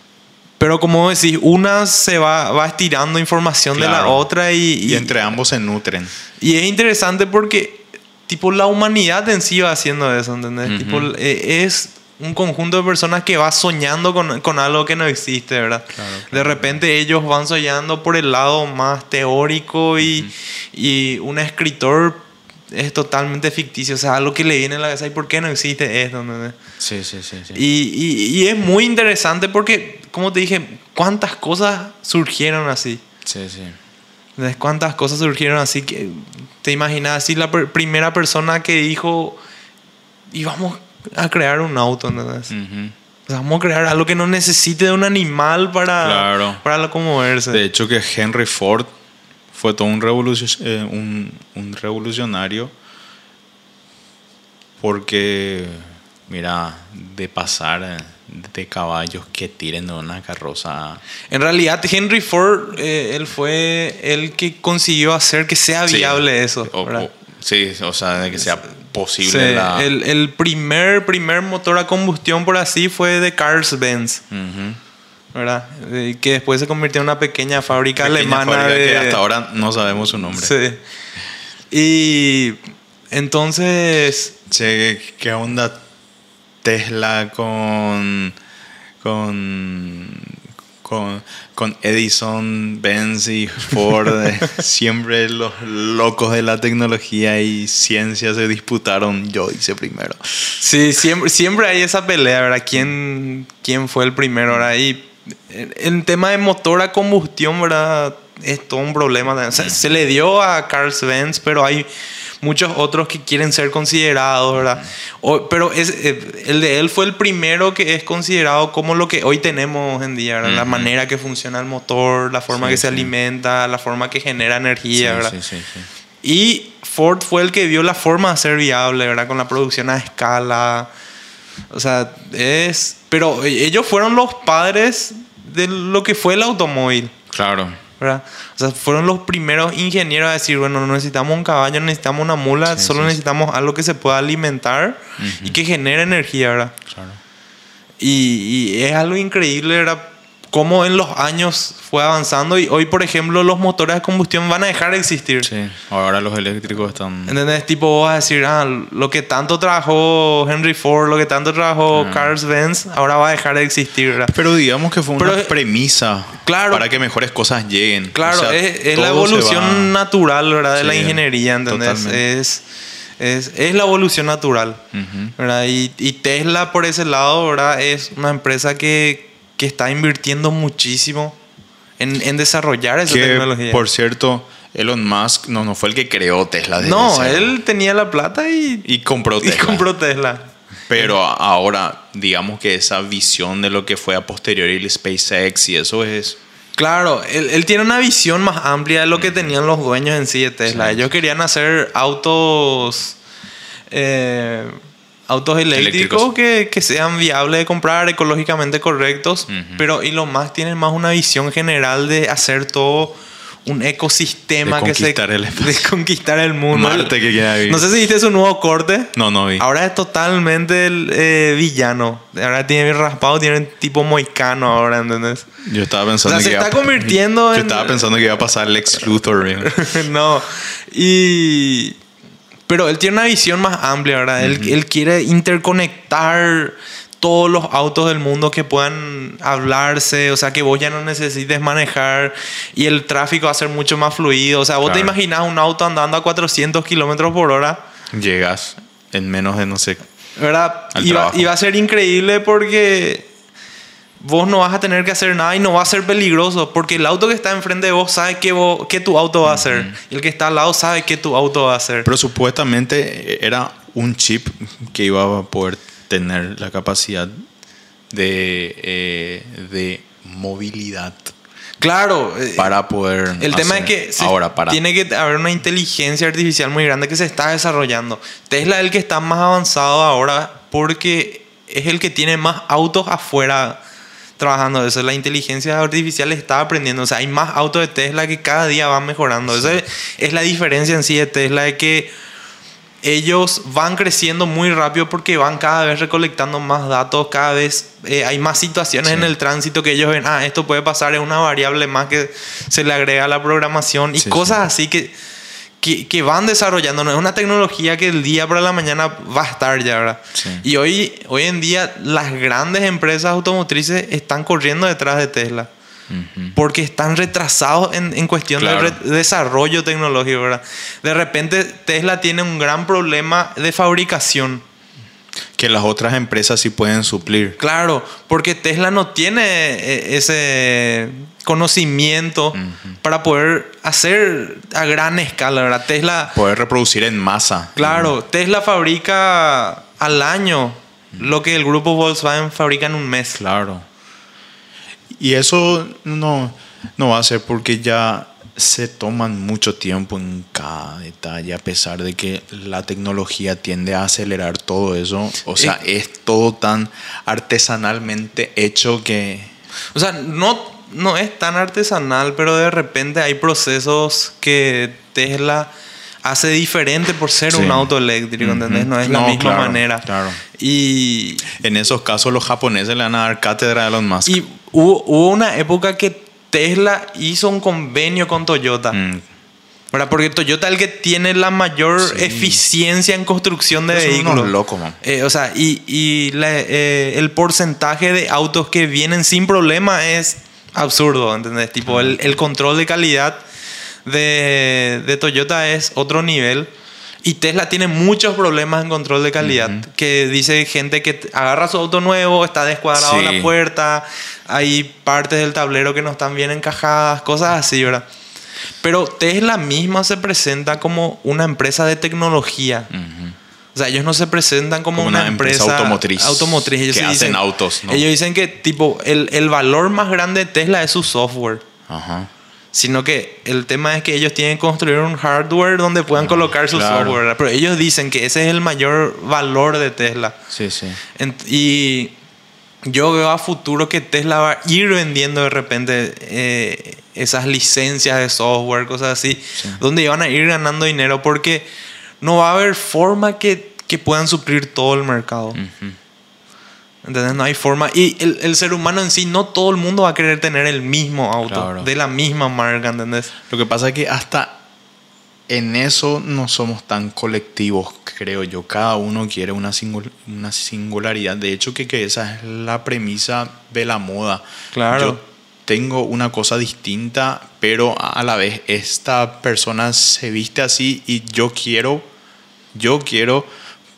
Pero como decís, una se va, va estirando información de la Claro. otra y, Y, y, entre ambos se nutren. y es interesante porque, tipo, la humanidad en sí va haciendo eso, ¿entendés? Ujú. Tipo, eh, es un conjunto de personas que va soñando con, con algo que no existe, ¿verdad? Claro, De repente ellos van soñando por el lado más teórico y, y un escritor es totalmente ficticio, o sea, algo que le viene a la cabeza, ¿y por qué no existe esto? ¿entendés? Sí, sí, sí. sí. Y, y- y es muy interesante porque, como te dije, cuántas cosas surgieron así. sí, sí. Cuántas cosas surgieron así que te imaginas así la per- primera persona que dijo y vamos a crear un auto, ¿entendés? Ujú. O sea, vamos a crear algo que no necesite de un animal para, Claro. para locomoverse. De hecho que Henry Ford fue todo un, revolucio- eh, un, un revolucionario porque, mira, de pasar eh, de caballos que tiren de una carroza. En realidad, Henry Ford, eh, él fue el que consiguió hacer que sea Sí. viable eso. O- ¿verdad? o- sí, o sea, de que sea posible Sí, la... el, el primer, primer motor a combustión, por así, fue de Carl Benz. Ujú. ¿verdad? Eh, Que después se convirtió en una pequeña fábrica Pequeña alemana fábrica de... que hasta ahora no sabemos su nombre. Sí. Y entonces, Che, ¿qué onda Tesla con con con, con Edison, Benz y Ford? eh, Siempre los locos de la tecnología y ciencia se disputaron. Yo hice primero. sí, siempre, siempre hay esa pelea, ¿verdad? ¿Quién, quién fue el primero? ¿verdad? Y en en tema de motor a combustión, ¿verdad? Es todo un problema. O sea, se le dio a Carl Benz, pero hay muchos otros que quieren ser considerados, ¿verdad? O- pero es, eh, el de él fue el primero que es considerado como lo que hoy tenemos en día, ¿verdad? La Ujú. manera que funciona el motor, la forma Sí, que se sí. alimenta, la forma que genera energía, ¿verdad? sí, sí. Y Ford fue el que vio la forma de ser viable, ¿verdad? Con la producción a escala. O sea, es... Pero ellos fueron los padres de lo que fue el automóvil, Claro. ¿Verdad? O sea, fueron los primeros ingenieros a decir, bueno, no necesitamos un caballo, necesitamos una mula, Sí, solo sí, sí. necesitamos algo que se pueda alimentar y que genere energía, ¿verdad? Claro. Y, y es algo increíble, ¿verdad? Cómo en los años fue avanzando y hoy, por ejemplo, los motores de combustión van a dejar de existir. Sí. Ahora los eléctricos están. ¿Entendés? Tipo, vos vas a decir, ah, lo que tanto trabajó Henry Ford, lo que tanto trabajó Ah. Carl Benz, ahora va a dejar de existir, ¿verdad? Pero digamos que fue una Pero, premisa claro. para que mejores cosas lleguen. Claro, O sea, es, es la evolución va- natural, ¿verdad? De la Sí, ingeniería, ¿entendés? totalmente. Es, es, es la evolución natural, Ujú. ¿verdad? Y, y Tesla, por ese lado, ¿verdad? Es una empresa que, que está invirtiendo muchísimo en, en desarrollar esa Que, tecnología. por cierto, Elon Musk no, no fue el que creó Tesla. No, él tenía la plata y, Y compró y Tesla. compró Tesla. Pero ahora, digamos que esa visión de lo que fue a posteriori el SpaceX y eso es... Claro, él, él tiene una visión más amplia de lo que tenían los dueños en sí de Tesla. Ellos querían hacer autos, eh, autos eléctricos, Eléctricos. Que, que sean viables de comprar, ecológicamente correctos. Ujú. Pero Elon Musk tiene más una visión general de hacer todo un ecosistema De que se el de conquistar el mundo. Marte que vivir. No sé si viste su nuevo corte. No, no vi. Ahora es totalmente el, eh, villano. Ahora tiene bien raspado, tiene tipo moicano ahora, ¿entendés? Yo estaba O pensando sea, se que está iba a- convirtiendo Yo en... estaba pensando que iba a pasar Lex Luthor. ¿no? no. Y... Pero él tiene una visión más amplia, ¿verdad? él, él quiere interconectar todos los autos del mundo que puedan hablarse, o sea, que vos ya no necesites manejar y el tráfico va a ser mucho más fluido. O sea, vos te Claro. imaginas un auto andando a 400 kilómetros por hora, Llegas en menos de, no sé... ¿verdad? Al Y va, y va a ser increíble porque vos no vas a tener que hacer nada y no va a ser peligroso porque el auto que está enfrente de vos sabe que, vos, que tu auto va a hacer y el que está al lado sabe que tu auto va a hacer. Pero supuestamente era un chip que iba a poder tener la capacidad de, eh, de movilidad claro, eh, para poder... el tema hacer- es que ahora para... tiene que haber una inteligencia artificial muy grande que se está desarrollando. Tesla es el que está más avanzado ahora porque es el que tiene más autos afuera trabajando eso. La inteligencia artificial está aprendiendo. O sea, hay más autos de Tesla que cada día van mejorando. Esa es la diferencia en sí de Tesla, de que ellos van creciendo muy rápido porque van cada vez recolectando más datos, cada vez eh, hay más situaciones Sí. en el tránsito que ellos ven, ah, esto puede pasar, es una variable más que se le agrega a la programación y Sí, cosas así que, que, que van desarrollando. No es una tecnología que el día para la mañana va a estar ya, ¿verdad? Sí. Y hoy, hoy en día las grandes empresas automotrices están corriendo detrás de Tesla. Porque están retrasados en, en cuestión Claro. de desarrollo tecnológico, ¿verdad? De repente Tesla tiene un gran problema de fabricación. Que las otras empresas sí pueden suplir. Claro, porque Tesla no tiene eh, ese conocimiento para poder hacer a gran escala, ¿verdad? Tesla, Poder reproducir en masa. claro, Tesla fabrica al año lo que el grupo Volkswagen fabrica en un mes. Claro. Y eso no, no va a ser porque ya se toman mucho tiempo en cada detalle, a pesar de que la tecnología tiende a acelerar todo eso. O sea, es todo tan artesanalmente hecho que... O sea, no, no es tan artesanal, pero de repente hay procesos que Tesla hace diferente por ser Sí. un auto eléctrico, ¿entendés? No es la misma claro, manera. claro. Y, En esos casos los japoneses le van a dar cátedra a Elon Musk. y hubo, hubo una época que Tesla hizo un convenio con Toyota. Mm. ¿verdad? Porque Toyota es el que tiene la mayor Sí. eficiencia en construcción de unos vehículos. locos, man. Eh, o sea, y, y la- eh, el porcentaje de autos que vienen sin problema es absurdo, ¿entendés? Tipo, el, el control de calidad de, de Toyota es otro nivel. Y Tesla tiene muchos problemas en control de calidad. Que dice gente que agarra su auto nuevo, está descuadrado Sí. la puerta, hay partes del tablero que no están bien encajadas, cosas así, ¿verdad? Pero Tesla misma se presenta como una empresa de tecnología. Ujú. O sea, ellos no se presentan como, Como una, una empresa empresa, automotriz automotriz. Ellos que hacen autos, ¿no? Ellos dicen que tipo el, el valor más grande de Tesla es su software. Ajá. Sino que el tema es que ellos tienen que construir un hardware donde puedan colocar su Ah, claro. software. Pero ellos dicen que ese es el mayor valor de Tesla. Sí, sí. Y yo veo a futuro que Tesla va a ir vendiendo de repente eh, esas licencias de software, cosas así, donde van a ir ganando dinero porque no va a haber forma que, que puedan suplir todo el mercado. ¿Entendés? No hay forma. Y el, el ser humano en sí, no todo el mundo va a querer tener el mismo auto, Claro. de la misma marca, ¿entendés? Lo que pasa es que hasta en eso no somos tan colectivos, creo yo. Cada uno quiere una, singul- una singularidad. De hecho, que, que esa es la premisa de la moda. Claro. Yo tengo una cosa distinta, pero a la vez esta persona se viste así y yo quiero, yo quiero,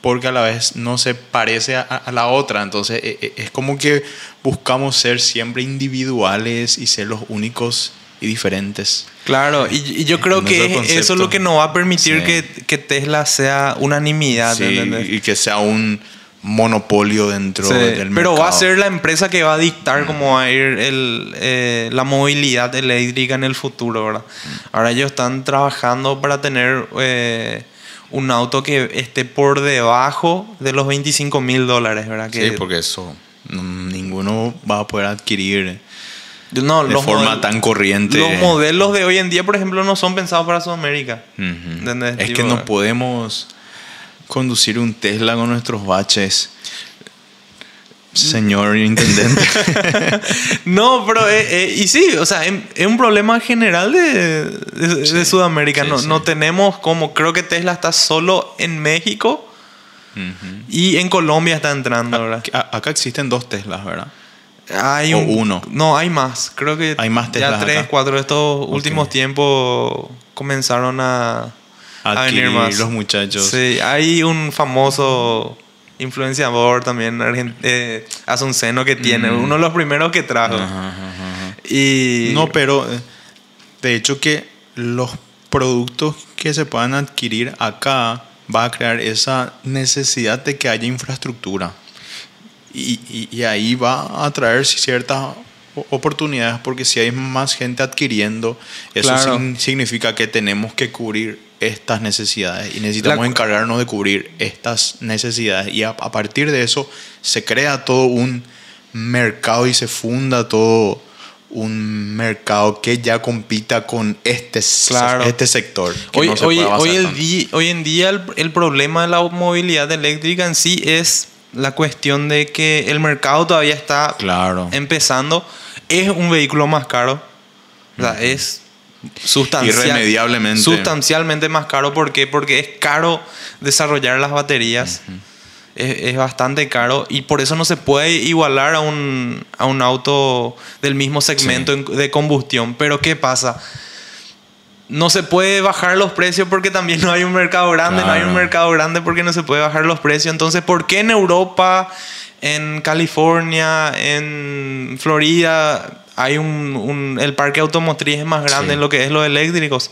porque a la vez no se parece a, a la otra. Entonces e- e- es como que buscamos ser siempre individuales y ser los únicos y diferentes. Claro, y, y yo creo que es- eso es lo que nos va a permitir Sí. que, que Tesla sea unanimidad. Sí, y que sea un monopolio dentro Sí, del mercado. pero va a ser la empresa que va a dictar cómo va a ir el, eh, la movilidad eléctrica en el futuro, ¿verdad? Ahora ellos están trabajando para tener eh, un auto que esté por debajo de los 25 mil dólares, ¿verdad? Que, Sí, porque eso mm, ninguno va a poder adquirir no, de los forma tan corriente. Los modelos de hoy en día, por ejemplo, no son pensados para Sudamérica. Es Tipo, que no podemos conducir un Tesla con nuestros baches. Señor intendente. No, pero eh, eh, y sí, o sea, em- es un problema general de, de- Sudamérica. sí, no, sí. no tenemos como, creo que Tesla está solo en México y en Colombia está entrando, ¿verdad? A- Acá existen dos Teslas, ¿verdad? Hay o un- uno. No, hay más. Creo que Hay más ya tres, acá. cuatro de estos últimos tiempos comenzaron a, a venir Adquirir más. los muchachos. Sí, hay un famoso influenciador también eh, Asunceno que tiene, Mm. uno de los primeros que trajo. Ajá, ajá, ajá. Y No, pero eh, de hecho que los productos que se puedan adquirir acá va a crear esa necesidad de que haya infraestructura. Y, y- y ahí va a traer ciertas oportunidades porque si hay más gente adquiriendo, eso Claro. sin- significa que tenemos que cubrir estas necesidades y necesitamos La- encargarnos de cubrir estas necesidades y a, a partir de eso se crea todo un mercado y se funda todo un mercado que ya compita con este, Claro. este sector. Hoy, no se hoy, el di- hoy en día el, el problema de la movilidad eléctrica en sí es la cuestión de que el mercado todavía está Claro. empezando. Es un vehículo más caro. O sea, es sustancial- Irremediablemente. sustancialmente más caro. ¿Por qué? Porque es caro desarrollar las baterías. es, es bastante caro y por eso no se puede igualar a un, a un auto del mismo segmento en- de combustión. Pero ¿qué pasa? No se puede bajar los precios porque también no hay un mercado grande, no hay un mercado grande porque no se puede bajar los precios. Entonces, ¿por qué en Europa, en California, en Florida hay un, un- el parque automotriz es más grande Sí. en lo que es los eléctricos?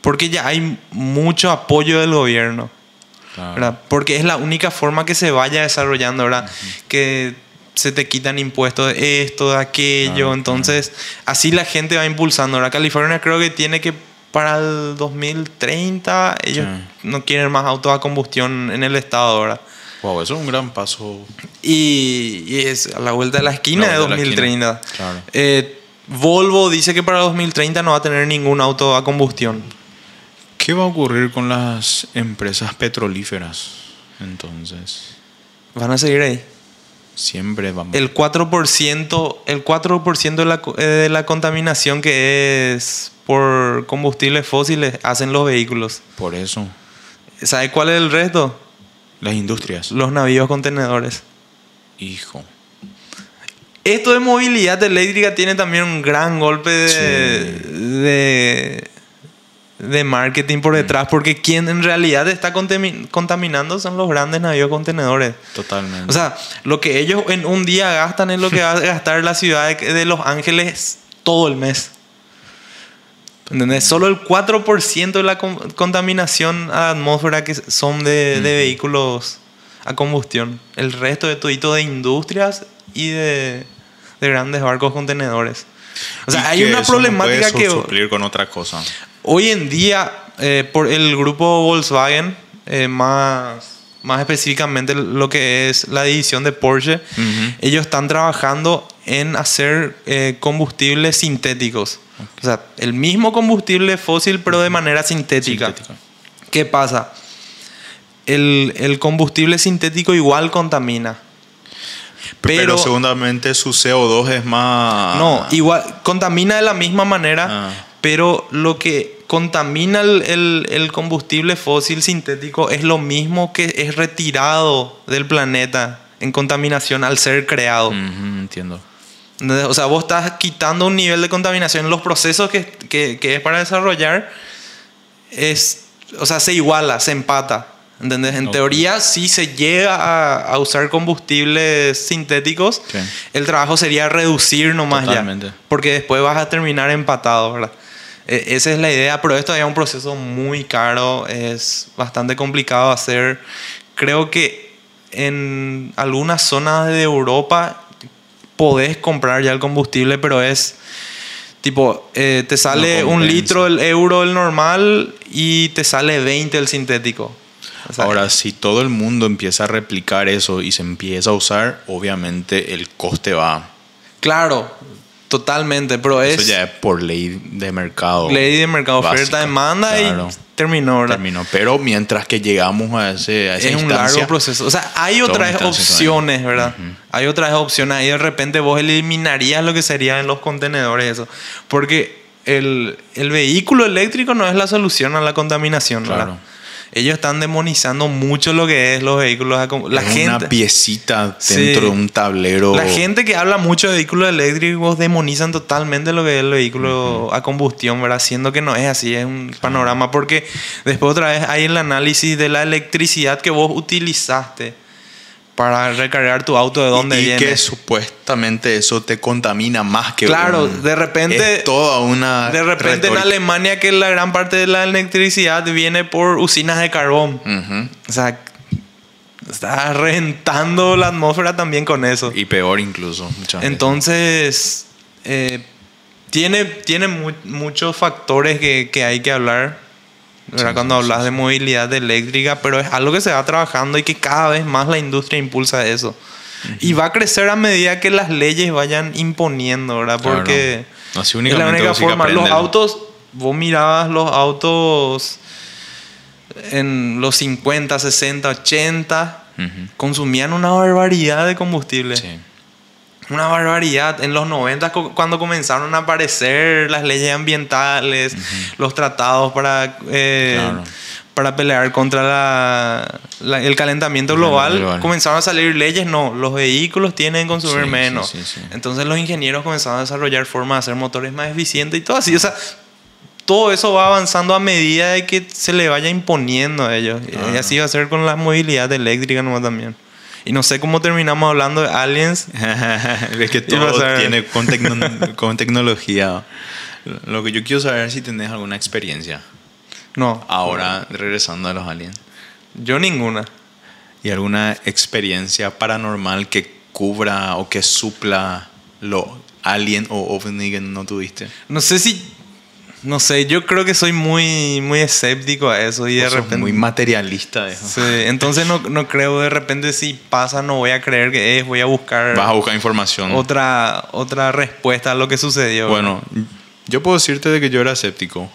Porque ya hay mucho apoyo del gobierno. Claro. Porque es la única forma que se vaya desarrollando, ¿verdad? Que se te quitan impuestos de esto, de aquello. Claro, entonces, así la gente va impulsando. Ahora, California creo que tiene que para el 2030 ellos Sí. no quieren más autos a combustión en el estado, ¿verdad? Wow, eso es un gran paso. Y, y es a la vuelta de la esquina La de vuelta de la 2030. esquina, claro. Eh, Volvo dice que para 2030 no va a tener ningún auto a combustión. ¿Qué va a ocurrir con las empresas petrolíferas? Entonces, Van a seguir ahí. siempre vamos. El 4%, el 4 de, la, eh, de la contaminación que es por combustibles fósiles hacen los vehículos. Por eso, ¿Sabe cuál es el resto? Las industrias. Los navíos contenedores. Hijo. Esto de movilidad eléctrica tiene también un gran golpe de, Sí. de, de marketing por detrás, porque quien en realidad está contami- contaminando son los grandes navíos contenedores. Totalmente. O sea, lo que ellos en un día gastan es lo que va a gastar la ciudad de Los Ángeles todo el mes. ¿Entendés? Solo el 4% de la con- contaminación a atmósfera que son de, de vehículos a combustión. El resto de todo de industrias y de, de grandes barcos contenedores. O sea, Y hay que una eso no problemática puede que suplir con otra cosa. hoy en día, eh, por el grupo Volkswagen, eh, más, más específicamente lo que es la división de Porsche, ellos están trabajando en hacer eh, combustibles sintéticos. O sea, el mismo combustible fósil, pero de manera sintética. Sintética. ¿Qué pasa? El, el combustible sintético igual contamina. Pero, Pero, segundamente su CO2 es más. no, igual contamina de la misma manera, Ah. pero lo que contamina el, el- el combustible fósil sintético es lo mismo que es retirado del planeta en contaminación al ser creado. Entiendo. O sea, vos estás quitando un nivel de contaminación. Los procesos que, que- que es para desarrollar es, o sea, se iguala, se empata. ¿Entendés? En Ok. teoría, si se llega a, a usar combustibles sintéticos, Sí. el trabajo sería reducir nomás Totalmente. ya. Porque después vas a terminar empatado, ¿verdad? E- esa es la idea, pero esto es un proceso muy caro, es bastante complicado hacer. Creo que en algunas zonas de Europa podés comprar ya el combustible, pero es tipo, eh, te sale No un litro el euro el normal y te sale 20 el sintético. O sea, Ahora, si todo el mundo empieza a replicar eso y se empieza a usar, obviamente el coste va. claro, totalmente, pero Eso es ya es por ley de mercado. ley de mercado, básica. oferta, demanda Claro. y terminó, ¿verdad? Terminó. Pero mientras que llegamos a, ese, a esa es un largo proceso. O sea, hay otras opciones, ¿verdad? Hay otras opciones. Ahí de repente vos eliminarías lo que serían los contenedores, eso. Porque el, el vehículo eléctrico no es la solución a la contaminación, ¿verdad? Ellos están demonizando mucho lo que es los vehículos. La es gente. una piecita Sí. dentro de un tablero. La gente que habla mucho de vehículos eléctricos demonizan totalmente lo que es el vehículo a combustión, ¿verdad? Siendo que no es así, es un panorama. Porque después otra vez hay el análisis de la electricidad que vos utilizaste para recargar tu auto, de dónde y, y viene. que supuestamente eso te contamina más que Claro, un- de repente- es toda una De repente en. Alemania que la gran parte de la electricidad viene por usinas de carbón. O sea, está reventando la atmósfera también con eso. y peor incluso muchas veces. Entonces, eh, tiene, tiene mu- muchos factores que, que hay que hablar. ¿Verdad? Sí, Cuando sí, hablas sí, de movilidad eléctrica, pero es algo que se va trabajando y que cada vez más la industria impulsa eso. Y va a crecer a medida que las leyes vayan imponiendo, ¿verdad? Claro. Porque Así es la única forma. Los autos, vos mirabas los autos en los 50, 60, 80, Ujú. consumían una barbaridad de combustible. Sí. Una barbaridad. En los 90 co- cuando comenzaron a aparecer las leyes ambientales, los tratados para, eh, Claro. para pelear contra la- la- el calentamiento global, global. comenzaron a salir leyes, no, los vehículos tienen que consumir Sí, menos. sí, sí. Entonces los ingenieros comenzaron a desarrollar formas de hacer motores más eficientes y todo así. O sea, todo eso va avanzando a medida de que se le vaya imponiendo a ellos. Y así va a ser con la movilidad eléctrica nomás también. Y no sé cómo terminamos hablando de aliens. es que todo tiene con, tecno- con tecnología. Lo que yo quiero saber es si tenés alguna experiencia. No, Ahora, regresando a los aliens. yo ninguna. ¿Y alguna experiencia paranormal que cubra o que supla lo alien o ovni que no tuviste? No sé si. No sé, yo creo que soy muy, muy escéptico a eso y de repente. muy materialista eso. Sí, entonces no, no creo de repente si pasa, no voy a creer que es, voy a buscar Vas a buscar información. otra, otra respuesta a lo que sucedió. Bueno, yo puedo decirte de que yo era escéptico.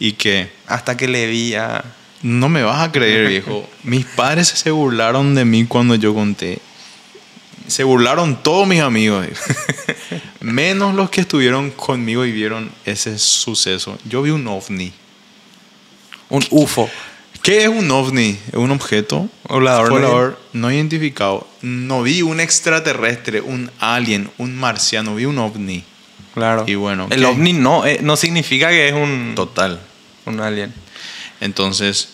Y que Hasta que le vi a. no me vas a creer, viejo. Mis padres se burlaron de mí cuando yo conté. Se burlaron todos mis amigos. Menos los que estuvieron conmigo y vieron ese suceso. Yo vi un ovni. Un UFO. ¿Qué es un ovni? Es un objeto Volador, ¿no? volador no identificado. No vi un extraterrestre, un alien, un marciano. Vi un ovni. Claro. Y bueno, El ¿qué? ovni no, eh, no significa que es un, Total. un alien. Entonces,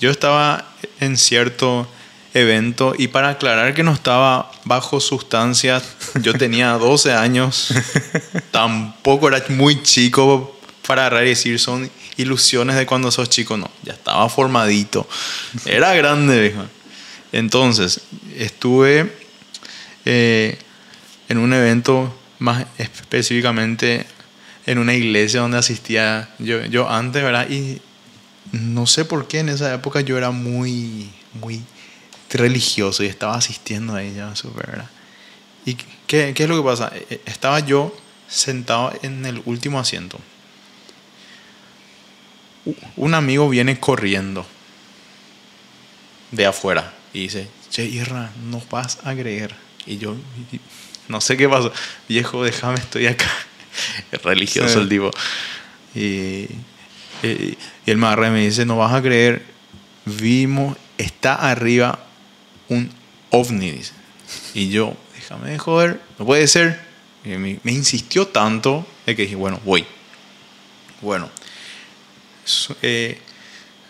yo estaba en cierto evento y para aclarar que no estaba bajo sustancias, yo tenía 12 años, tampoco era muy chico para agarrar y decir son ilusiones de cuando sos chico, no, ya estaba formadito, era grande. Entonces, estuve eh, en un evento más específicamente en una iglesia donde asistía yo, yo antes, ¿verdad? Y no sé por qué en esa época yo era muy, muy religioso y estaba asistiendo a ella, súper, ¿verdad? ¿Y qué, qué es lo que pasa? Eh, Estaba yo sentado en el último asiento. Un amigo viene corriendo de afuera y dice, che, Irra, no vas a creer. Y yo, no sé qué pasó. Viejo, déjame, estoy acá. Religioso Sí. el tipo. Y, agarra y me dice, no vas a creer, vimos, está arriba un ovni, dice. Y yo, déjame de joder, no puede ser. Me, insistió tanto que dije, bueno, voy. Bueno, eh,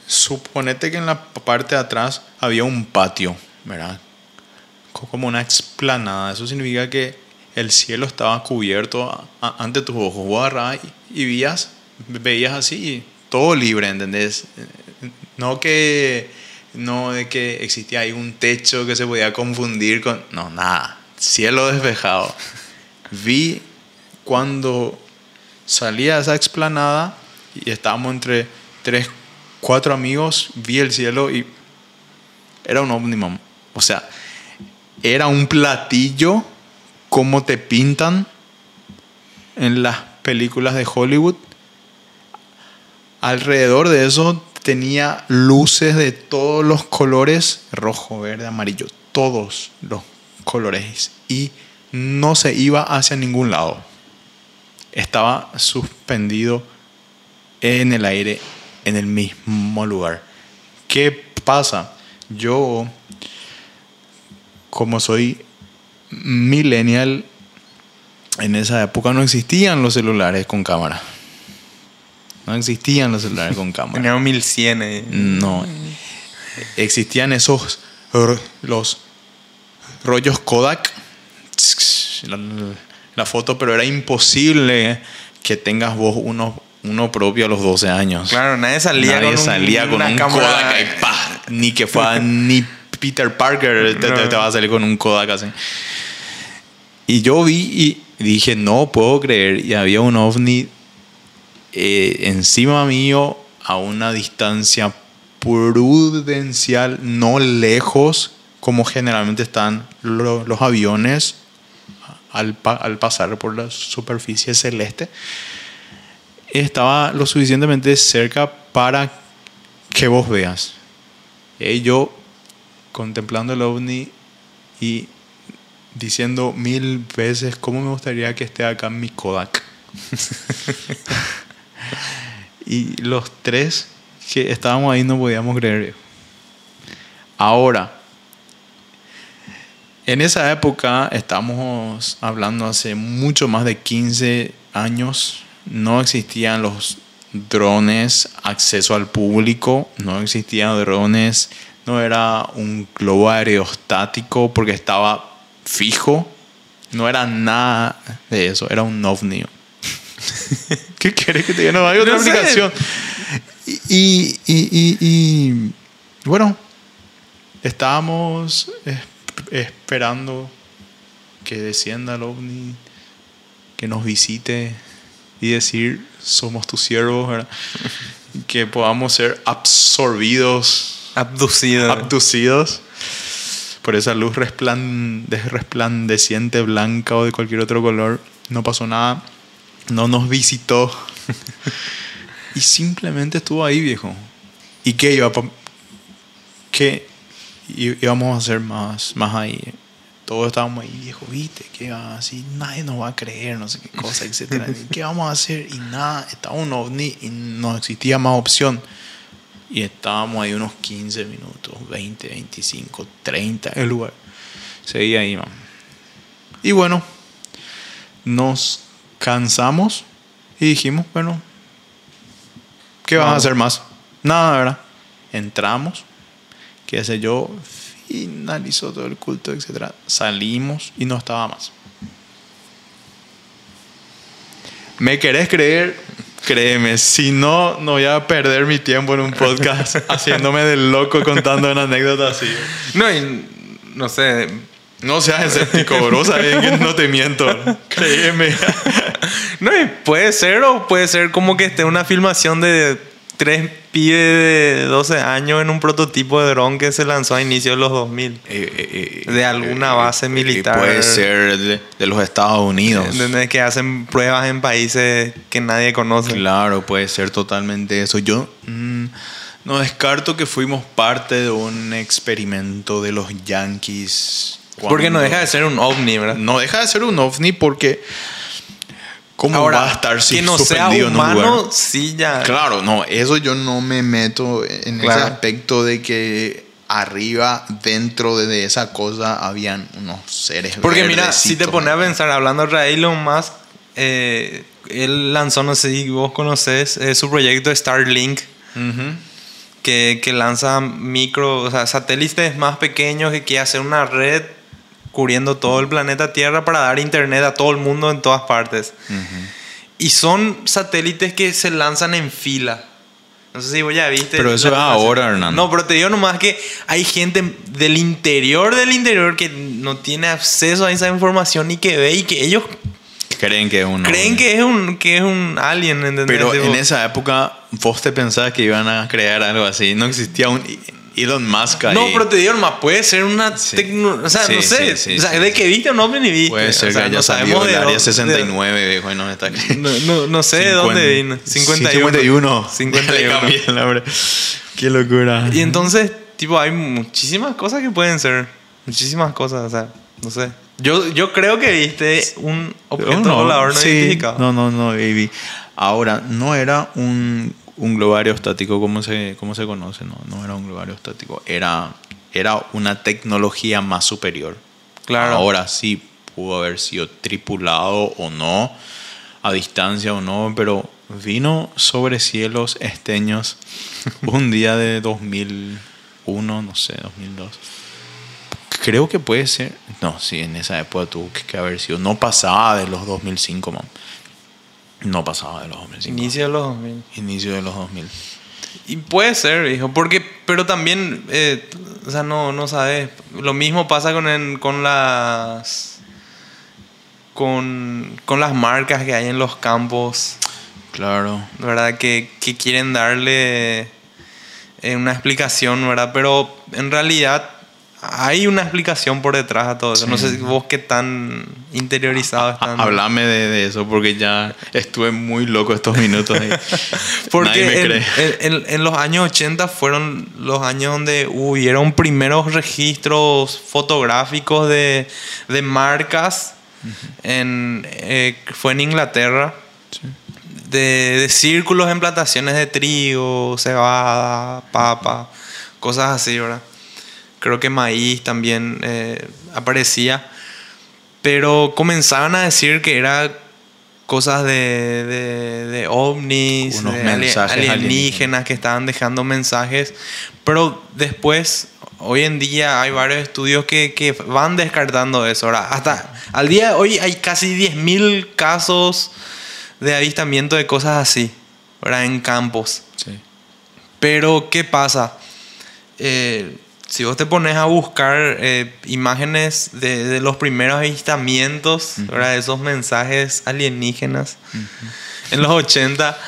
suponete que en la parte de atrás había un patio, ¿verdad? Co- Como una explanada. Eso significa que el cielo estaba cubierto ante tus ojos. Vos y, y veías, veías así, todo libre, ¿entendés? No que, no de que existía ahí un techo que se podía confundir con... No, nada. Cielo despejado. Vi cuando salía esa explanada y estábamos entre tres, cuatro amigos, vi el cielo y era un ómnimo. O sea, era un platillo como te pintan en las películas de Hollywood. Alrededor de eso tenía luces de todos los colores, rojo, verde, amarillo, todos los colores. Y no se iba hacia ningún lado. Estaba suspendido en el aire, en el mismo lugar. ¿Qué pasa? Yo, como soy millennial, en esa época no existían los celulares con cámara. No existían los celulares con cámara. Tenía un 1100. eh. No. Existían esos los rollos Kodak. La, la foto, pero era imposible que tengas vos uno, uno propio a los 12 años. Claro, nadie salía Nadie con un- salía con una un cámara. Kodak ahí, pa. Ni que fuera ni Peter Parker te, te- te va a salir con un Kodak así. Y yo vi y dije, no puedo creer. Y había un ovni eh, encima mío a una distancia prudencial, no lejos, como generalmente están lo- los aviones al, al pasar por la superficie celeste. Estaba lo suficientemente cerca para que vos veas. Y yo contemplando el ovni y diciendo mil veces cómo me gustaría que esté acá mi Kodak. y los tres que estábamos ahí no podíamos creer. Ahora, en esa época, estamos hablando hace mucho más de 15 años, no existían los drones, acceso al público, no existían drones, no era un globo aerostático porque estaba fijo, no era nada de eso, era un ovni. ¿Qué quieres que te diga? No hay otra No aplicación. Y, y, y, y- bueno, estábamos es- esperando que descienda el ovni, que nos visite y decir, somos tus siervos, ¿verdad? que podamos ser absorbidos, Abducido. abducidos por esa luz resplan- de- resplandeciente, blanca o de cualquier otro color. No pasó nada, no nos visitó y simplemente estuvo ahí, viejo. ¿Y qué iba ¿Qué íbamos a hacer más, más ahí? Todos estábamos ahí, viejo, viste, que así nadie nos va a creer, no sé qué cosa, etcétera. ¿Qué vamos a hacer? Y nada, estaba un ovni y no existía más opción. Y estábamos ahí unos 15 minutos, 20, 25, 30 en el lugar. Seguía ahí, man. Y bueno, nos cansamos y dijimos, bueno, ¿qué vas a Vamos. hacer más? Nada, ¿verdad? Entramos, qué sé yo, finalizó todo el culto, etc. Salimos y no estaba más. ¿Me querés creer? Créeme, si no, no voy a perder mi tiempo en un podcast haciéndome del loco contando una anécdota así. No, y no sé. No seas escéptico, bro. Sabes que no te miento. Créeme. No, y puede ser o puede ser como que esté una filmación de tres pibes de 12 años en un prototipo de dron que se lanzó a inicios de los 2000. De alguna base militar. Puede ser de, de los Estados Unidos. ¿Entendés? Que hacen pruebas en países que nadie conoce. Claro, puede ser totalmente eso. Yo mm, no descarto que fuimos parte de un experimento de los Yankees. Porque no deja de ser un ovni, ¿verdad? No deja de ser un ovni porque. ¿Cómo Ahora, va a estar si que no sea humano, sí ya. Claro, no, eso yo no me meto en Claro. ese aspecto de que arriba, dentro de, esa cosa, habían unos seres Porque mira, si te pones a pensar, hablando de Elon Musk, eh, él lanzó, no sé si vos conocés, eh, su proyecto Starlink, que lanza micro, o sea, satélites más pequeños que quiere hacer una red cubriendo todo el planeta Tierra para dar internet a todo el mundo en todas partes. Y son satélites que se lanzan en fila. No sé si vos ya viste. Pero eso es ahora, Hernando. No, pero te digo nomás que hay gente del interior del interior que no tiene acceso a esa información y que ve y que ellos Creen que es uno. creen que es un que es un alien, ¿entendés? Pero en esa época, vos te pensabas que iban a crear algo así. No existía un Elon Musk ahí. No, pero te digo nomás, puede ser una Sí. tecnología. O sea, Sí, no sé. sí, o sea, de que viste o no ni viste. Puede ser O sea, que haya no sabemos el de área dónde- 69, viejo, y no está. No, no, no sé de dónde vino. 51. 51. 51. Le cambié el nombre. Qué locura. Y entonces, tipo, hay muchísimas cosas que pueden ser. Muchísimas cosas, o sea, no sé. Yo, yo creo que viste un objeto Oh, no, volador no sí. identificado. No, no, no, baby. Ahora, no era un, un globo aerostático como se, como se conoce, no, no era un globo aerostático. Era, era una tecnología más superior. Claro. Ahora sí pudo haber sido tripulado o no, a distancia o no, pero vino sobre cielos esteños un día de 2001, no sé, 2002. Creo que puede ser. No, sí, en esa época tuvo que, que haber sido. No pasaba de los 2005, man. No pasaba de los 2005. Inicio de los 2000. Inicio de los 2000. Y puede ser, hijo, porque, pero también, eh, o sea, no, no sabes. Lo mismo pasa con, con las. Con, con las marcas que hay en los campos, Claro. ¿verdad? Que, que quieren darle eh, una explicación, ¿verdad? Pero en realidad hay una explicación por detrás a todo eso. No sé si vos qué tan interiorizado están. Háblame de, de eso porque ya estuve muy loco estos minutos. Porque nadie me en, cree. en- en- en los años 80 fueron los años donde hubieron primeros registros fotográficos de, de marcas. en, eh, fue en Inglaterra. De, de círculos en plantaciones de trigo, cebada, papa, cosas así, ¿verdad? Creo que maíz también eh, aparecía. Pero comenzaban a decir que era cosas de, de, de ovnis, Unos de mensajes alienígenas, alienígenas. que estaban dejando mensajes. Pero después, hoy en día hay varios estudios que, que van descartando eso. Ahora, hasta al día de hoy hay casi 10.000 casos de avistamiento de cosas así, ¿verdad? En campos. Sí. Pero, ¿qué pasa? Eh, si vos te pones a buscar eh, imágenes de, de los primeros avistamientos. Esos mensajes alienígenas en los 80,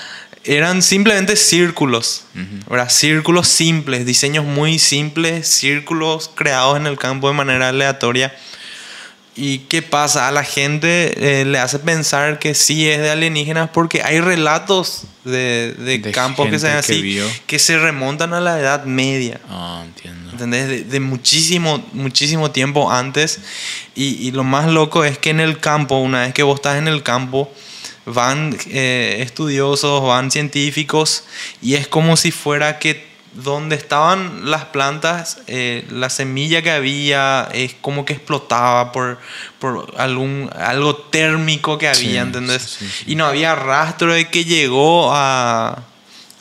eran simplemente círculos, ¿verdad? Círculos simples, diseños muy simples, círculos creados en el campo de manera aleatoria. ¿Y qué pasa? A la gente eh, le hace pensar que sí es de alienígenas porque hay relatos de, de De campos que se que así vio. que se remontan a la Edad Media. Ah, entiendo. ¿Entendés? De, de muchísimo, muchísimo tiempo antes. Y, y lo más loco es que en el campo, una vez que vos estás en el campo, van eh, estudiosos, van científicos, y es como si fuera que donde estaban las plantas, eh, la semilla que había es como que explotaba por, por algún, algo térmico que había, Sí, ¿entendés? sí, sí, sí. Y no había rastro de que llegó a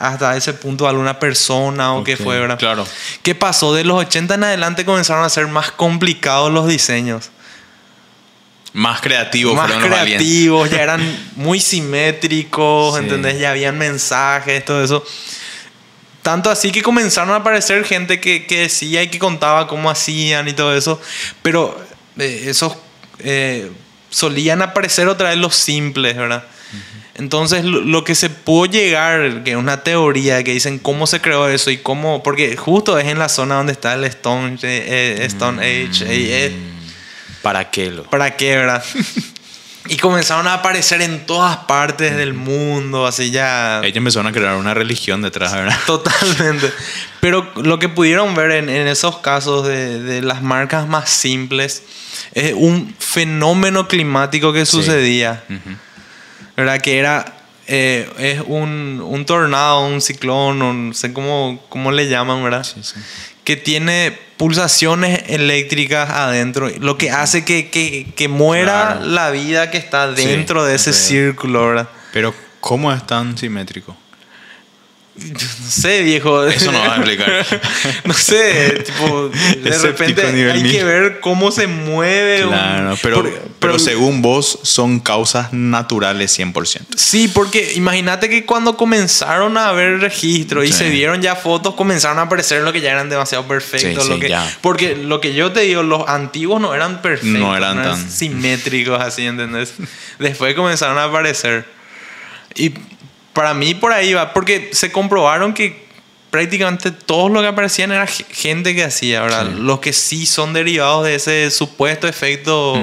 hasta ese punto alguna persona o qué Ok, fue, ¿verdad? claro. ¿Qué pasó? De los 80 en adelante comenzaron a ser más complicados los diseños. Más creativos más fueron los aliens. creativos, ya eran muy simétricos. ¿entendés? Ya habían mensajes, todo eso. Tanto así que comenzaron a aparecer gente que, que decía y que contaba cómo hacían y todo eso. Pero eh, esos eh, solían aparecer otra vez los simples, ¿verdad? Entonces lo, lo que se pudo llegar, que es una teoría que dicen cómo se creó eso y cómo, porque justo es en la zona donde está el Stone, eh, eh, Stone Age, eh, eh, ¿Para qué lo? ¿Para qué, verdad? y comenzaron a aparecer en todas partes del mundo, así ya... Ellos empezaron a crear una religión detrás, ¿verdad? Totalmente. Pero lo que pudieron ver en, en esos casos de, de las marcas más simples es un fenómeno climático que Sí. sucedía. Ujú. ¿Verdad? Que era... eh, es un, un tornado, un ciclón, no sé cómo, cómo le llaman, ¿verdad? Sí, sí. Que tiene pulsaciones eléctricas adentro, lo que hace que, que- que muera Claro. la vida que está Sí, dentro de ese círculo, ¿verdad? Pero, ¿cómo es tan simétrico? No sé, viejo. Eso no vas a explicar. no sé, tipo, de Escéptico repente hay mil. que ver cómo se mueve. un- Claro, pero, por- pero según vos son causas naturales 100%. Sí, porque imagínate que cuando comenzaron a haber registros y Sí. se vieron ya fotos, comenzaron a aparecer lo que ya eran demasiado perfectos. Sí, lo sí, que, ya. Porque lo que yo te digo, los antiguos no eran perfectos. No eran tan- simétricos así, ¿entendés? Después comenzaron a aparecer. Y para mí por ahí va, porque se comprobaron que prácticamente todos los que aparecían era ge- gente que hacía, ¿verdad? Sí. Los que sí son derivados de ese supuesto efecto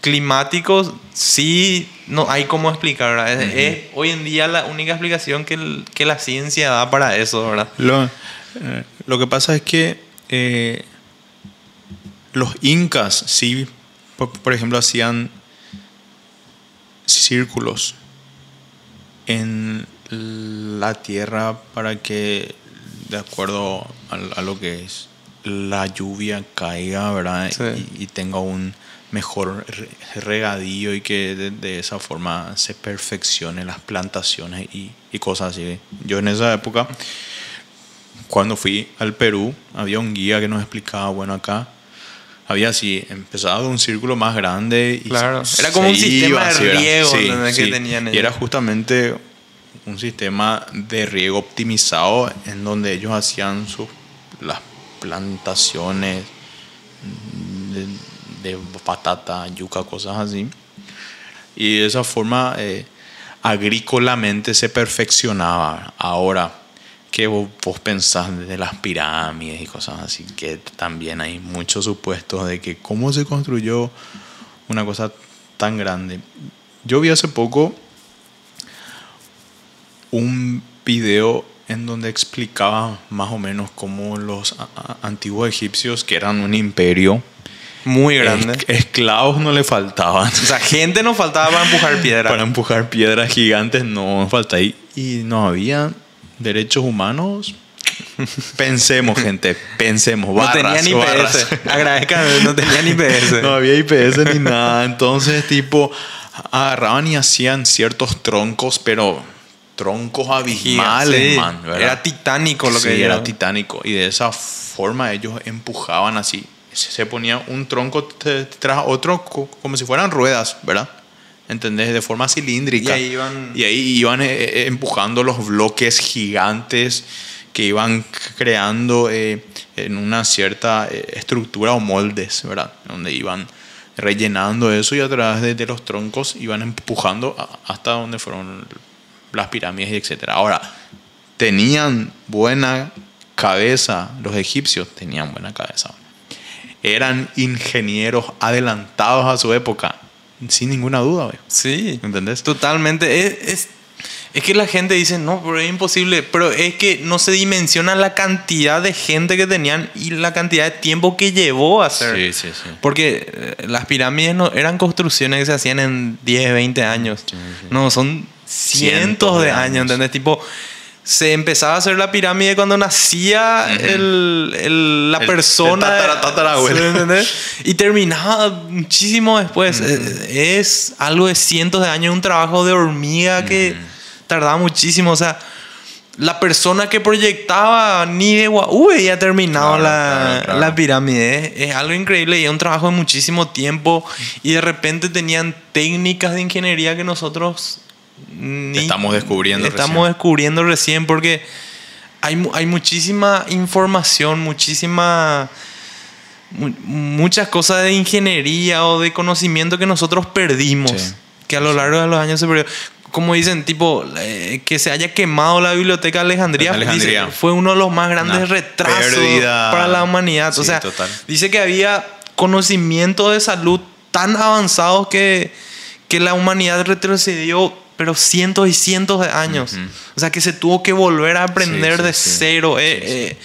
climático, sí, no hay cómo explicar, ¿verdad? Es, es hoy en día la única explicación que, el- que la ciencia da para eso, ¿verdad? Lo, eh, lo que pasa es que eh, los incas, sí, por, por ejemplo, hacían círculos en la tierra para que, de acuerdo a, a lo que es la lluvia, caiga, ¿verdad? Sí. Y, y tenga un mejor re- regadío y que de, de esa forma se perfeccionen las plantaciones y, y cosas así. Yo en esa época cuando fui al Perú, había un guía que nos explicaba, bueno, acá había así, empezaba de un círculo más grande. Y Claro, se era como un sistema iba de riego, ¿entendés? que tenían Y era justamente un sistema de riego optimizado en donde ellos hacían sus, las plantaciones de, de patata, yuca, cosas así. Y de esa forma eh, agrícolamente se perfeccionaba. Ahora, ¿qué vos, vos pensás de las pirámides y cosas así? Que también hay muchos supuestos de que cómo se construyó una cosa tan grande. Yo vi hace poco un video en donde explicaba más o menos cómo los antiguos egipcios, que eran un imperio, Muy grande. es- esclavos no le faltaban. O sea, gente nos faltaba para empujar piedra. Para empujar piedras gigantes no falta ahí. Y no había derechos humanos. Pensemos, gente, pensemos. no Barras, tenían barras. IPS. Agradezcan, no tenían IPS. No había IPS ni nada. Entonces, tipo, agarraban y hacían ciertos troncos, pero troncos abismales, Sí, man. ¿verdad? Era titánico lo Sí, que era era. titánico. Y de esa forma ellos empujaban así. Se ponía un tronco tras otro co- como si fueran ruedas, ¿verdad? ¿Entendés? De forma cilíndrica. Y ahí iban- Y ahí iban eh, eh, empujando los bloques gigantes que iban creando eh, en una cierta eh, estructura o moldes, ¿verdad? Donde iban rellenando eso y a través de, de los troncos iban empujando a- hasta donde fueron las pirámides y etcétera. Ahora, tenían buena cabeza, los egipcios tenían buena cabeza. Eran ingenieros adelantados a su época, sin ninguna duda, güey. Sí. ¿entendés? Totalmente. Es, es, es que la gente dice, no, pero es imposible. Pero es que no se dimensiona la cantidad de gente que tenían y la cantidad de tiempo que llevó a hacer. Sí, sí, sí. Porque eh, las pirámides no eran construcciones que se hacían en 10, 20 años. No, son cientos, de, años, ¿entendés? Tipo, se empezaba a hacer la pirámide cuando nacía el, el- la El- persona. el tatara- tatarabuelo. ¿sí, ¿entendés? Y terminaba muchísimo después. Es algo de cientos de años, un trabajo de hormiga que tardaba muchísimo. O sea, la persona que proyectaba ni de Guau ya terminado Claro, la, claro, claro. la pirámide. Es, es algo increíble y es un trabajo de muchísimo tiempo. Y de repente tenían técnicas de ingeniería que nosotros ni- Estamos descubriendo Estamos recién. descubriendo recién porque hay, hay muchísima información, muchísima. mu- muchas cosas de ingeniería o de conocimiento que nosotros perdimos. Sí. Que a lo largo de los años se perdió. Como dicen, tipo, eh, que se haya quemado la biblioteca de Alejandría, Alejandría. dice, fue uno de los más grandes Una retrasos pérdida. para la humanidad. o sea, total. dice que había conocimiento de salud tan avanzados que, que la humanidad retrocedió, pero cientos y cientos de años. O sea, que se tuvo que volver a aprender Sí, sí, de sí. cero. eh, eh.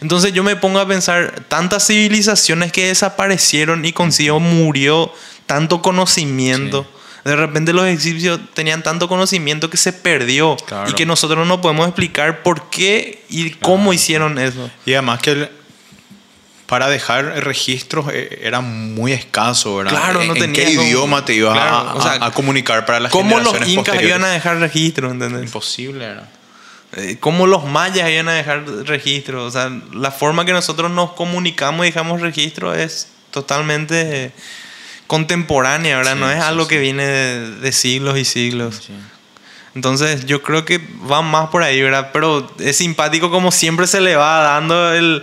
Entonces yo me pongo a pensar, tantas civilizaciones que desaparecieron y consigo murió tanto conocimiento. De repente los egipcios tenían tanto conocimiento que se perdió Claro. y que nosotros no podemos explicar por qué y cómo hicieron eso. Y además que el- para dejar registros eh, era muy escaso, ¿verdad? Claro, no ¿En tenía qué como- idioma te ibas Claro, a, o sea, a- a comunicar para las ¿Cómo los incas iban a dejar registro, ¿entendés? Imposible era. eh, cómo los mayas iban a dejar registro. O sea, la forma que nosotros nos comunicamos y dejamos registro es totalmente contemporánea, ¿verdad? Sí, no es sí, algo sí. que viene de, de siglos y siglos. Entonces yo creo que va más por ahí, ¿verdad? Pero es simpático como siempre se le va dando el...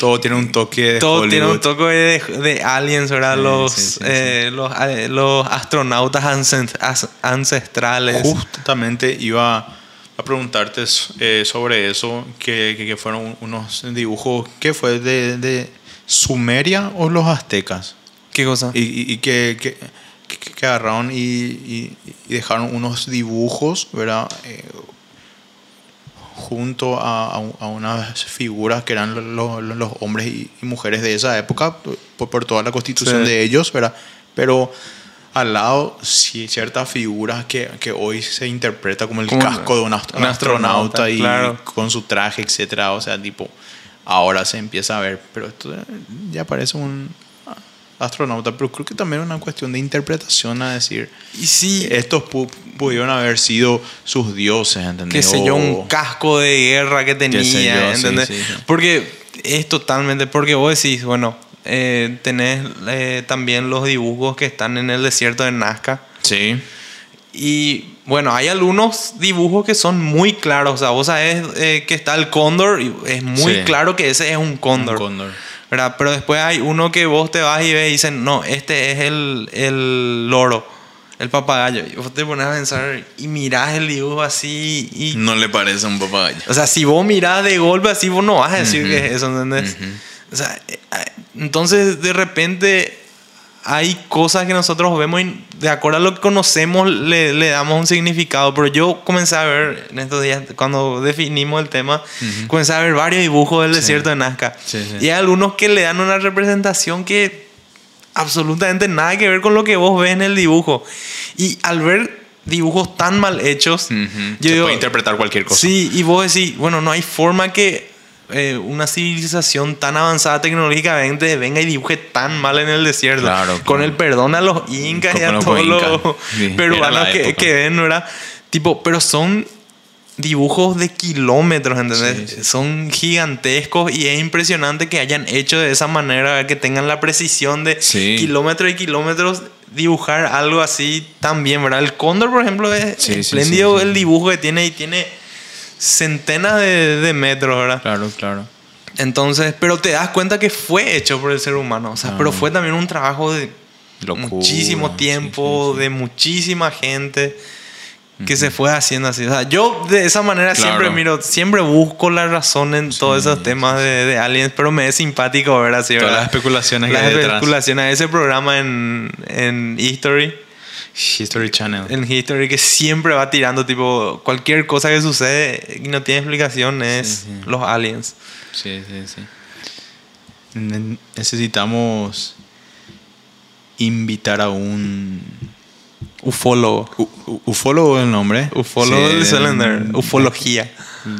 Todo tiene un toque de Todo tiene un Hollywood. toque de, de aliens, ¿verdad? Sí, los, sí, sí, eh, los, eh, los astronautas ancest- ancestrales. Justamente iba a preguntarte eh, sobre eso, que, que- que fueron unos dibujos, ¿qué fue? ¿De, de Sumeria o los aztecas? ¿Qué cosa? Y, y- y que, que- que- que agarraron y, y- y dejaron unos dibujos, ¿verdad? Eh, junto a, a- a unas figuras que eran lo- lo- los hombres y, y mujeres de esa época, por, por toda la constitución Sí. de ellos, ¿verdad? Pero al lado, sí, ciertas figuras que, que hoy se interpreta como el Como casco de un, ast- un astronauta, astronauta, y claro. con su traje, etcétera, o sea, tipo, ahora se empieza a ver, pero esto ya parece un astronauta, pero creo que también es una cuestión de interpretación a decir, Y sí, estos pu- pudieron haber sido sus dioses, ¿entendés? qué sé yo, un casco de guerra que tenía, yo, ¿entendés? sí, sí. Porque es totalmente, porque vos decís, bueno, eh, tenés eh, también los dibujos que están en el desierto de Nazca. Sí, Y bueno, hay algunos dibujos que son muy claros. O sea, vos sabés eh, que está el cóndor y es muy Sí. claro que ese es un cóndor. Un cóndor. ¿Verdad? Pero después hay uno que vos te vas y ves y dicen, no, este es el, el loro, el papagayo. Y vos te pones a pensar y mirás el dibujo así y... no le parece un papagayo. O sea, si vos mirás de golpe así, vos no vas a decir que es eso, ¿entendés? O sea, eh, eh, entonces de repente hay cosas que nosotros vemos y de acuerdo a lo que conocemos le, le damos un significado. Pero yo comencé a ver en estos días, cuando definimos el tema, comencé a ver varios dibujos del desierto de Nazca. Sí, sí. Y hay algunos que le dan una representación que absolutamente nada que ver con lo que vos ves en el dibujo. Y al ver dibujos tan mal hechos, yo Se digo, puede interpretar cualquier cosa. Sí, y vos decís, bueno, no hay forma que eh, una civilización tan avanzada tecnológicamente venga y dibuje tan mal en el desierto. Claro, con con- el perdón a los incas y a los todos incas. los Sí, peruanos que, que ven, ¿verdad? Tipo, pero son dibujos de kilómetros, ¿entendés? Sí, sí. Son gigantescos y es impresionante que hayan hecho de esa manera, que tengan la precisión de kilómetros y kilómetros dibujar algo así tan bien, ¿verdad? El cóndor, por ejemplo, es espléndido el dibujo que tiene y tiene centenas de, de metros, ¿verdad? Claro, claro. Entonces, pero te das cuenta que fue hecho por el ser humano, o sea, Ah. pero fue también un trabajo de Locura, muchísimo tiempo, sí, sí. de muchísima gente que se fue haciendo así. O sea, yo de esa manera Claro. siempre miro, siempre busco la razón en todos esos temas de, de aliens, pero me es simpático ver así, Todas las especulaciones que Las hay detrás. especulaciones. Ese programa en, en History, History Channel. en History, que siempre va tirando, tipo, cualquier cosa que sucede y no tiene explicación es Sí, sí. los aliens. Sí, sí, sí. Ne- Necesitamos invitar a un Ufólogo. u- ufólogo el nombre. Ufólogo Sí, del de- Cylinder. Ufología.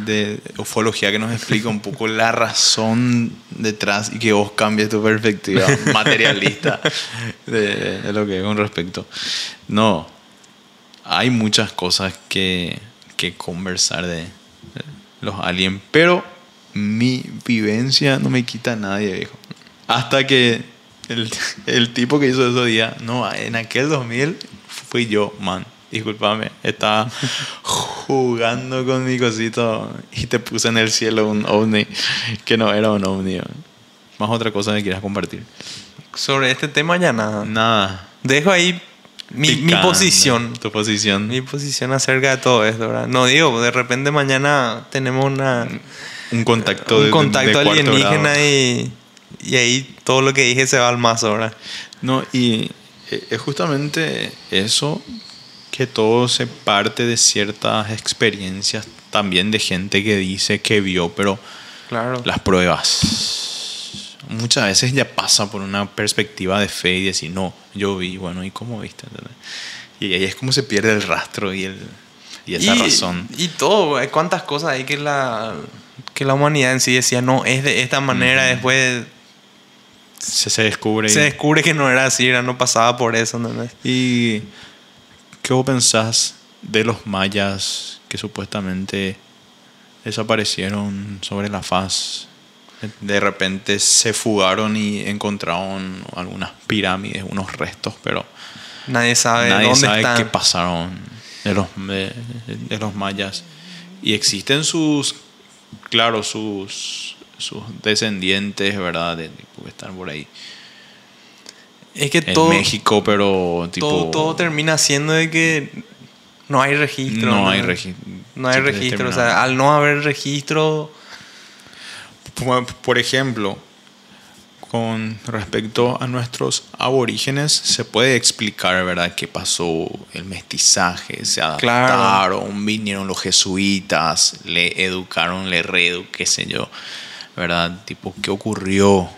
De ufología que nos explica un poco la razón detrás y que vos cambies tu perspectiva materialista de, de lo que es con respecto. No, hay muchas cosas que, que conversar de, los aliens, pero mi vivencia no me quita a nadie, viejo. Hasta que el, el tipo que hizo esos días, no, en aquel 2000 fui yo, man. Disculpame, estaba jugando con mi cosito y te puse en el cielo un ovni que no era un ovni. man. Más otra cosa que quieras compartir. Sobre este tema ya nada. Nada. Dejo ahí mi, mi posición. Tu posición. Mi posición acerca de todo esto, ¿verdad? No digo, de repente mañana tenemos una, un contacto un de- contacto de cuarto alienígena y, y ahí todo lo que dije se va al mazo, ¿verdad? No, y es justamente eso que todo se parte de ciertas experiencias también de gente que dice que vio, pero Claro. las pruebas muchas veces ya pasa por una perspectiva de fe y decir, no, yo vi, bueno, ¿y cómo viste? ¿Entendés? Y ahí es como se pierde el rastro y, el, y esa razón. Y todo, cuántas cosas hay que la, que la humanidad en sí decía, no, es de esta manera, después Se, se descubre. y- se descubre que no era así, era, no pasaba por eso. ¿Y qué vos pensás de los mayas que supuestamente desaparecieron sobre la faz. De repente se fugaron y encontraron algunas pirámides, unos restos, pero Nadie sabe nadie dónde sabe están. qué pasaron de los, de, de los mayas. Y existen sus, claro, sus, sus descendientes, ¿verdad? De, tipo, están por ahí. Es que En todo, México, pero tipo... todo, todo termina siendo de que no hay registro. No hay registro. No hay registro. O sea, al no haber registro, Por- ejemplo, con respecto a nuestros aborígenes, se puede explicar, ¿verdad?, qué pasó, el mestizaje, se Claro. adaptaron, vinieron los jesuitas, le educaron, le reedu, qué sé yo, ¿verdad? Tipo, ¿qué ocurrió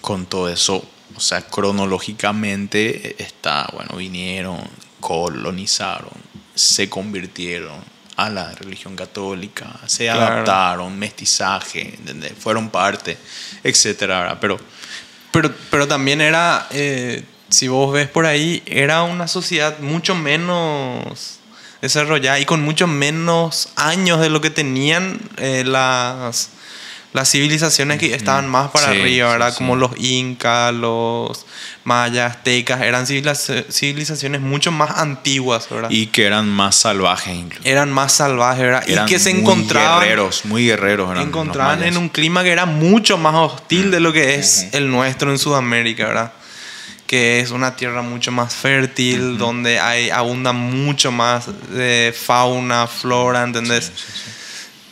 con todo eso? O sea, cronológicamente está, bueno, vinieron, colonizaron, se convirtieron a la religión católica, se Claro. adaptaron, mestizaje, ¿entendés? fueron parte, etcétera. Pero pero, pero también era, eh, si vos ves por ahí, era una sociedad mucho menos desarrollada y con mucho menos años de lo que tenían eh, las, las civilizaciones que estaban más para Sí, arriba, ¿verdad? sí. Como los incas, los mayas, aztecas, eran civiliza- civilizaciones mucho más antiguas, ¿verdad? y que eran más salvajes incluso. eran más salvajes, ¿verdad? Eran y que se muy encontraban guerreros, muy guerreros. eran encontraban en un clima que era mucho más hostil de lo que es el nuestro en Sudamérica, ¿verdad? Que es una tierra mucho más fértil, donde hay abunda mucho más de fauna, flora, ¿entendés?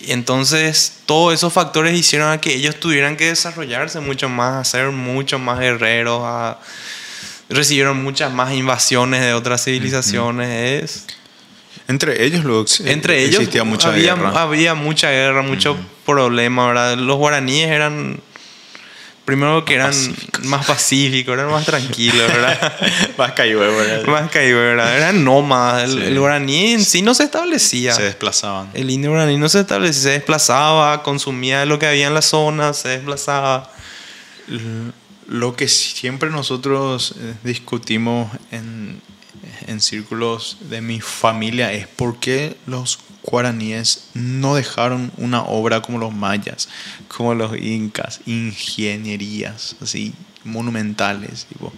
Y entonces todos esos factores hicieron a que ellos tuvieran que desarrollarse mucho más, a ser mucho más guerreros, a- recibieron muchas más invasiones de otras civilizaciones. es- Entre ellos entre ellos existía mucha había, guerra. había mucha guerra, mucho problema, ¿verdad? Los guaraníes eran, primero que eran Pacíficos. más pacíficos, eran más tranquilos, ¿verdad? Más cayó, ¿verdad? más caídos, ¿verdad? Eran nómadas. El, Sí. el guaraní en sí no se establecía. Se desplazaban. El indio guaraní no se establecía, se desplazaba, consumía lo que había en la zona, se desplazaba. Lo que siempre nosotros eh, discutimos en, en círculos de mi familia es por qué los guaraníes no dejaron una obra como los mayas, como los incas, ingenierías así monumentales. Tipo,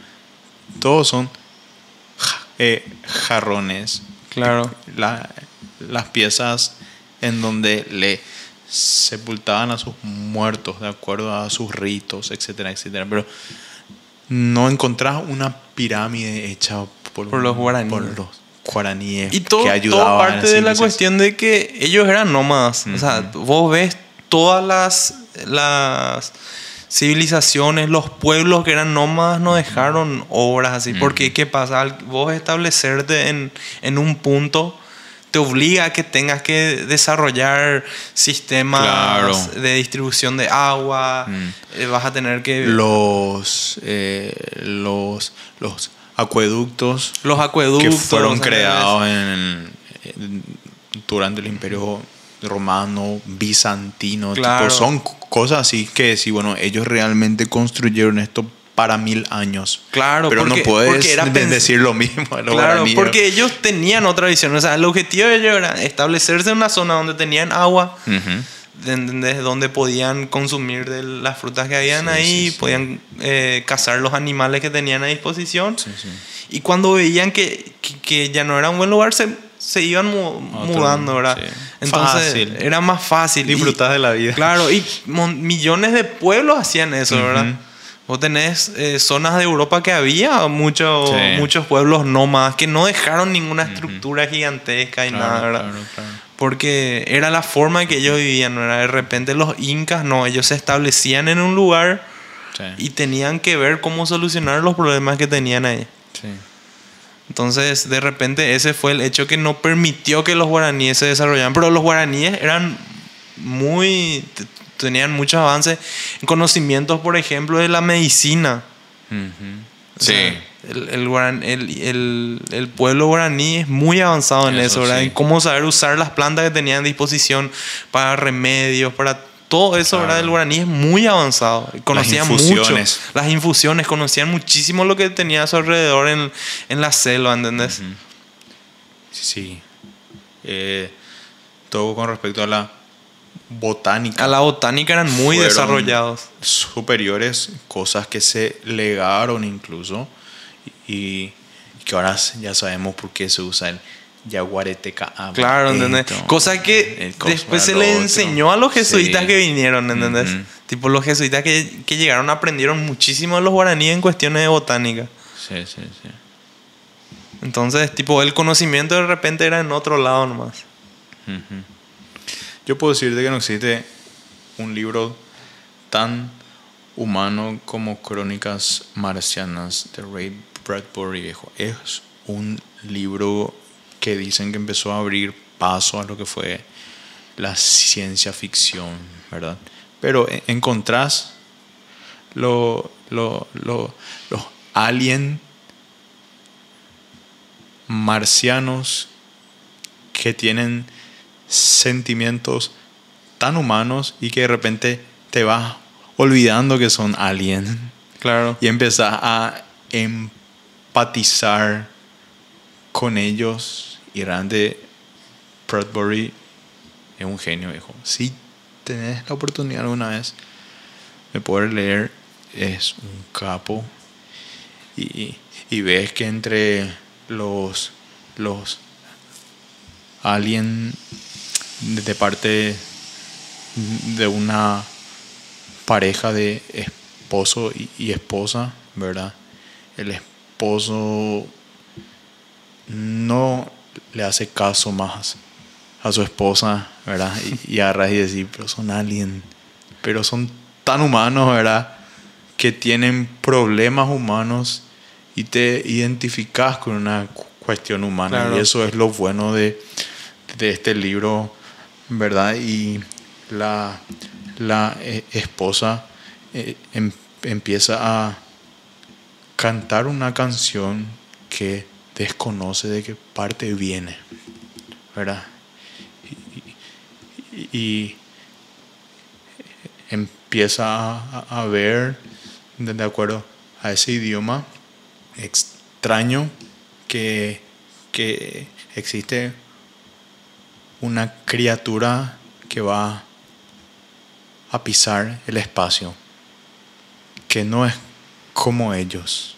todos son eh, jarrones, Claro. la- las piezas en donde le sepultaban a sus muertos de acuerdo a sus ritos, etcétera, etcétera. Pero no encontrás una pirámide hecha por, Por los guaraníes. por los guaraníes Y todo, que todo ayudaban a parte de la cuestión de que ellos eran nómadas. O sea, vos ves todas las, las civilizaciones, los pueblos que eran nómadas no dejaron obras así. Porque, ¿qué pasa? Al vos establecerte en, en un punto te obliga a que tengas que desarrollar sistemas Claro. de distribución de agua. Mm. eh, vas a tener que... los, eh, los, los acueductos los acueductos. que fueron creados en- en- durante el imperio romano, bizantino, tipo, Claro. son cosas así que sí, bueno, ellos realmente construyeron esto para mil años. Claro, pero porque- no puedes era decir lo mismo a los Claro, guaraníes. porque ellos tenían otra visión. O sea, el objetivo de ellos era establecerse en una zona donde tenían agua, de- de- donde podían consumir de las frutas que habían Sí, ahí, sí, sí. podían eh, cazar los animales que tenían a disposición. Y cuando veían que, que- que ya no era un buen lugar, se, se iban mu- mudando, ¿verdad? Entonces Fácil. era más fácil. Disfrutar de la vida. Claro, y millones de pueblos hacían eso, Ujú. ¿verdad? Vos tenés eh, zonas de Europa que había muchos muchos pueblos nómadas que no dejaron ninguna estructura gigantesca y Claro, nada, ¿verdad? claro, claro. Porque era la forma en que ellos vivían, ¿no? Era de repente los incas, no, ellos se establecían en un lugar Sí, y tenían que ver cómo solucionar los problemas que tenían ahí. sí. Entonces, de repente, ese fue el hecho que no permitió que los guaraníes se desarrollaran. Pero los guaraníes eran muy. tenían muchos avances en conocimientos, por ejemplo, de la medicina. Sea, el, el, guaran- el- el- el pueblo guaraní es muy avanzado en Eso eso, ¿verdad? sí. En cómo saber usar las plantas que tenían a disposición para remedios, para todo eso, ¿verdad? El guaraní es muy avanzado. Conocían mucho infusiones. las infusiones, conocían muchísimo lo que tenía a su alrededor en, en la selva, ¿entendés? Sí. Eh, todo con respecto a la botánica. A la botánica eran muy desarrollados. Superiores, cosas que se legaron incluso y, que ahora ya sabemos por qué se usa el yaguareteca. Claro, ¿entendés? Cosa que después se le enseñó a los jesuitas Sí. que vinieron, ¿entendés? Tipo, los jesuitas que, que llegaron aprendieron muchísimo de los guaraníes en cuestiones de botánica. Sí, sí, sí. Entonces, tipo, el conocimiento de repente era en otro lado nomás. Yo puedo decirte que no existe un libro tan humano como Crónicas Marcianas de Ray Bradbury viejo. Es un libro que dicen que empezó a abrir paso a lo que fue la ciencia ficción, ¿verdad? Pero e- encontrás lo, lo, lo- los alien marcianos que tienen sentimientos tan humanos y que de repente te vas olvidando que son alien Claro. y empezás a empatizar con ellos y realmente Bradbury es un genio viejo si tenés la oportunidad alguna vez de poder leer es un capo y, y ves que entre los los alien de parte de una pareja de esposo y, esposa, ¿verdad? El no le hace caso más a su esposa, ¿verdad? Y, y agarras y decir, pero son alien, pero son tan humanos, ¿verdad? Que tienen problemas humanos y te identificas con una cu- cuestión humana. Claro. Y eso es lo bueno de, de este libro, ¿verdad? Y la, la eh, esposa eh, em- empieza a cantar una canción que desconoce de qué parte viene, ¿verdad? Y, empieza a, a ver, de de acuerdo a ese idioma extraño, que, que existe una criatura que va a pisar el espacio, que no es como ellos,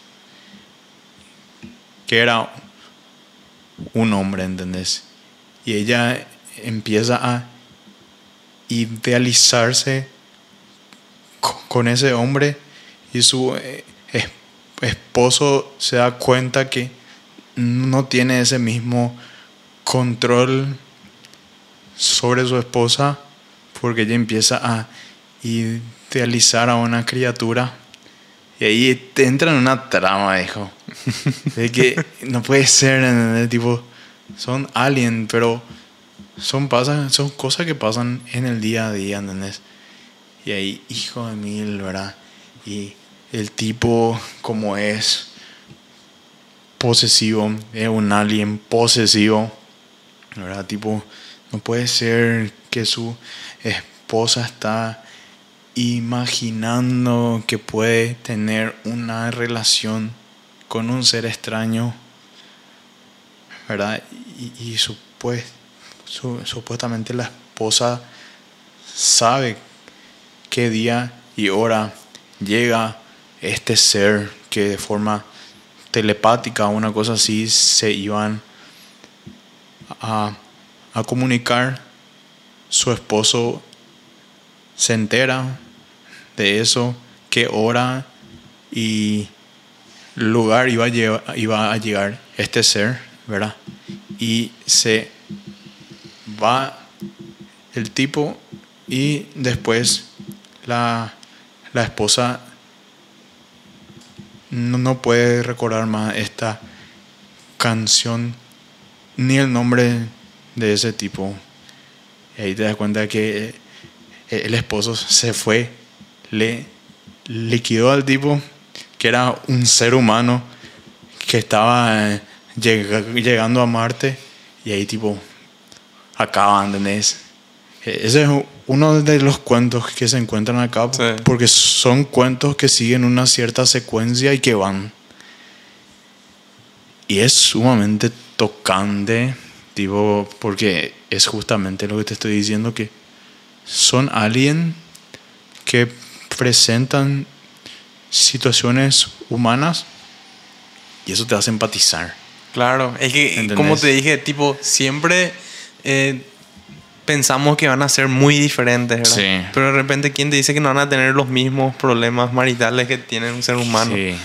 que era un hombre, ¿entendés? Y ella empieza a idealizarse co- con ese hombre y su eh, es- esposo se da cuenta que no tiene ese mismo control sobre su esposa porque ella empieza a idealizar a una criatura y ahí te entra en una trama, hijo. De que no puede ser, ¿entendés? tipo, son alien, pero son, son cosas que pasan en el día a día, ¿entendés? Y ahí, hijo de mil, ¿verdad? Y el tipo, como es posesivo, es un alien posesivo, ¿verdad? Tipo, no puede ser que su esposa está imaginando que puede tener una relación con un ser extraño, ¿verdad? Y, y supues- su- supuestamente la esposa sabe qué día y hora llega este ser que de forma telepática o una cosa así se iban a, a comunicar. Su esposo se entera de eso, qué hora y lugar iba a, llegar este ser, ¿verdad? Y se va el tipo y después la, la esposa no, no puede recordar más esta canción ni el nombre de ese tipo. Y ahí te das cuenta que eh, el esposo se fue, le liquidó al tipo, que era un ser humano que estaba eh, llega- llegando a Marte, y ahí tipo acaban, ¿entendés? Eh, Ese es uno de los cuentos que se encuentran acá, Sí. porque son cuentos que siguen una cierta secuencia y que van. Y es sumamente tocante, tipo, porque es justamente lo que te estoy diciendo, que son alguien que presentan situaciones humanas y eso te hace empatizar. Claro, es que, ¿Entendés? como te dije, tipo, siempre eh, pensamos que van a ser muy diferentes, ¿verdad? Sí. Pero de repente, ¿quién te dice que no van a tener los mismos problemas maritales que tiene un ser humano? Sí.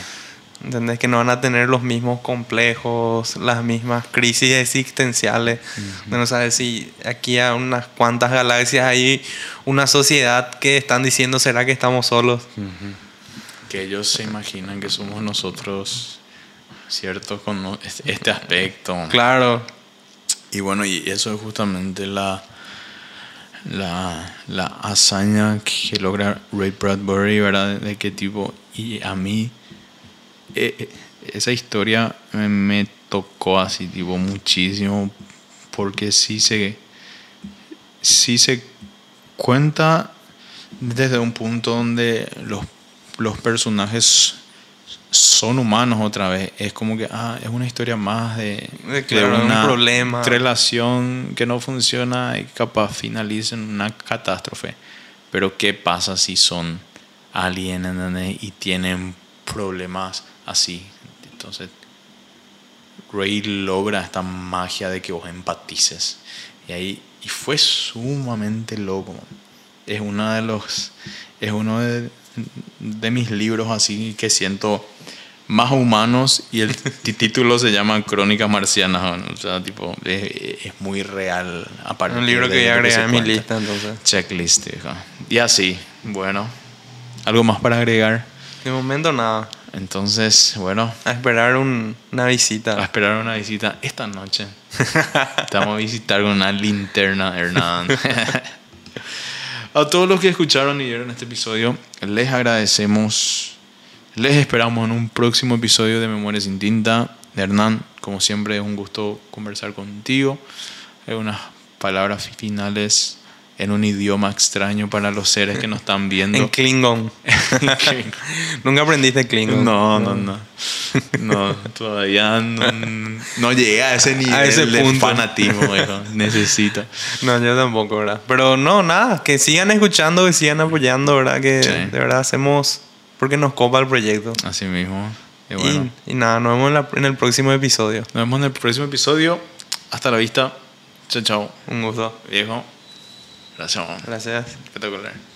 ¿Entendés? Que no van a tener los mismos complejos, las mismas crisis existenciales. De No sabes si aquí a unas cuantas galaxias hay una sociedad que están diciendo, ¿será que estamos solos? Que ellos se imaginan que somos nosotros, ¿cierto? Con este este aspecto. Claro, Y bueno, y eso es justamente la, la, la hazaña que logra Ray Bradbury, ¿verdad? De qué tipo, y a mí, eh, eh, esa historia me, tocó así, tipo, muchísimo, porque sí se, sí se cuenta desde un punto donde los, los personajes son humanos otra vez. Es como que, ah, es una historia más de, De, claro, un problema. relación que no funciona y capaz finaliza en una catástrofe. Pero ¿qué pasa si son alien ¿entendés? y tienen problemas así? Entonces, Ray logra esta magia de que vos empatices. Y ahí y fue sumamente loco. Es uno de los es uno de, de mis libros así que siento más humanos y el título se llama Crónicas Marcianas. O sea, tipo, es, es muy real. A partir un libro que voy a agregar a mi lista entonces. Checklist, viejo. Y así, bueno. ¿Algo más para agregar? De momento nada. Entonces, bueno, A esperar un- una a visita. esperar una visita esta noche. Estamos a visitar con una linterna, Hernán. a todos los que escucharon y vieron este episodio, les agradecemos. Les esperamos en un próximo episodio de Memoria sin Tinta. Hernán, como siempre, es un gusto conversar contigo. Hay unas palabras finales en un idioma extraño para los seres que nos están viendo. En Klingon. Nunca aprendiste Klingon. No, no, no. No, todavía no, no llegué a ese nivel ese de punto. fanatismo, hijo. Necesito. No, yo tampoco, ¿verdad? Pero no, nada, que sigan escuchando, que sigan apoyando, ¿verdad? Que Sí. de verdad hacemos porque nos copa el proyecto. Así mismo. Y bueno, Y, y nada, nos vemos en, la- en el próximo episodio. nos vemos en el próximo episodio. Hasta la vista. Chao, chao. Un gusto. Viejo. Gracias, man. Gracias. Espectacular.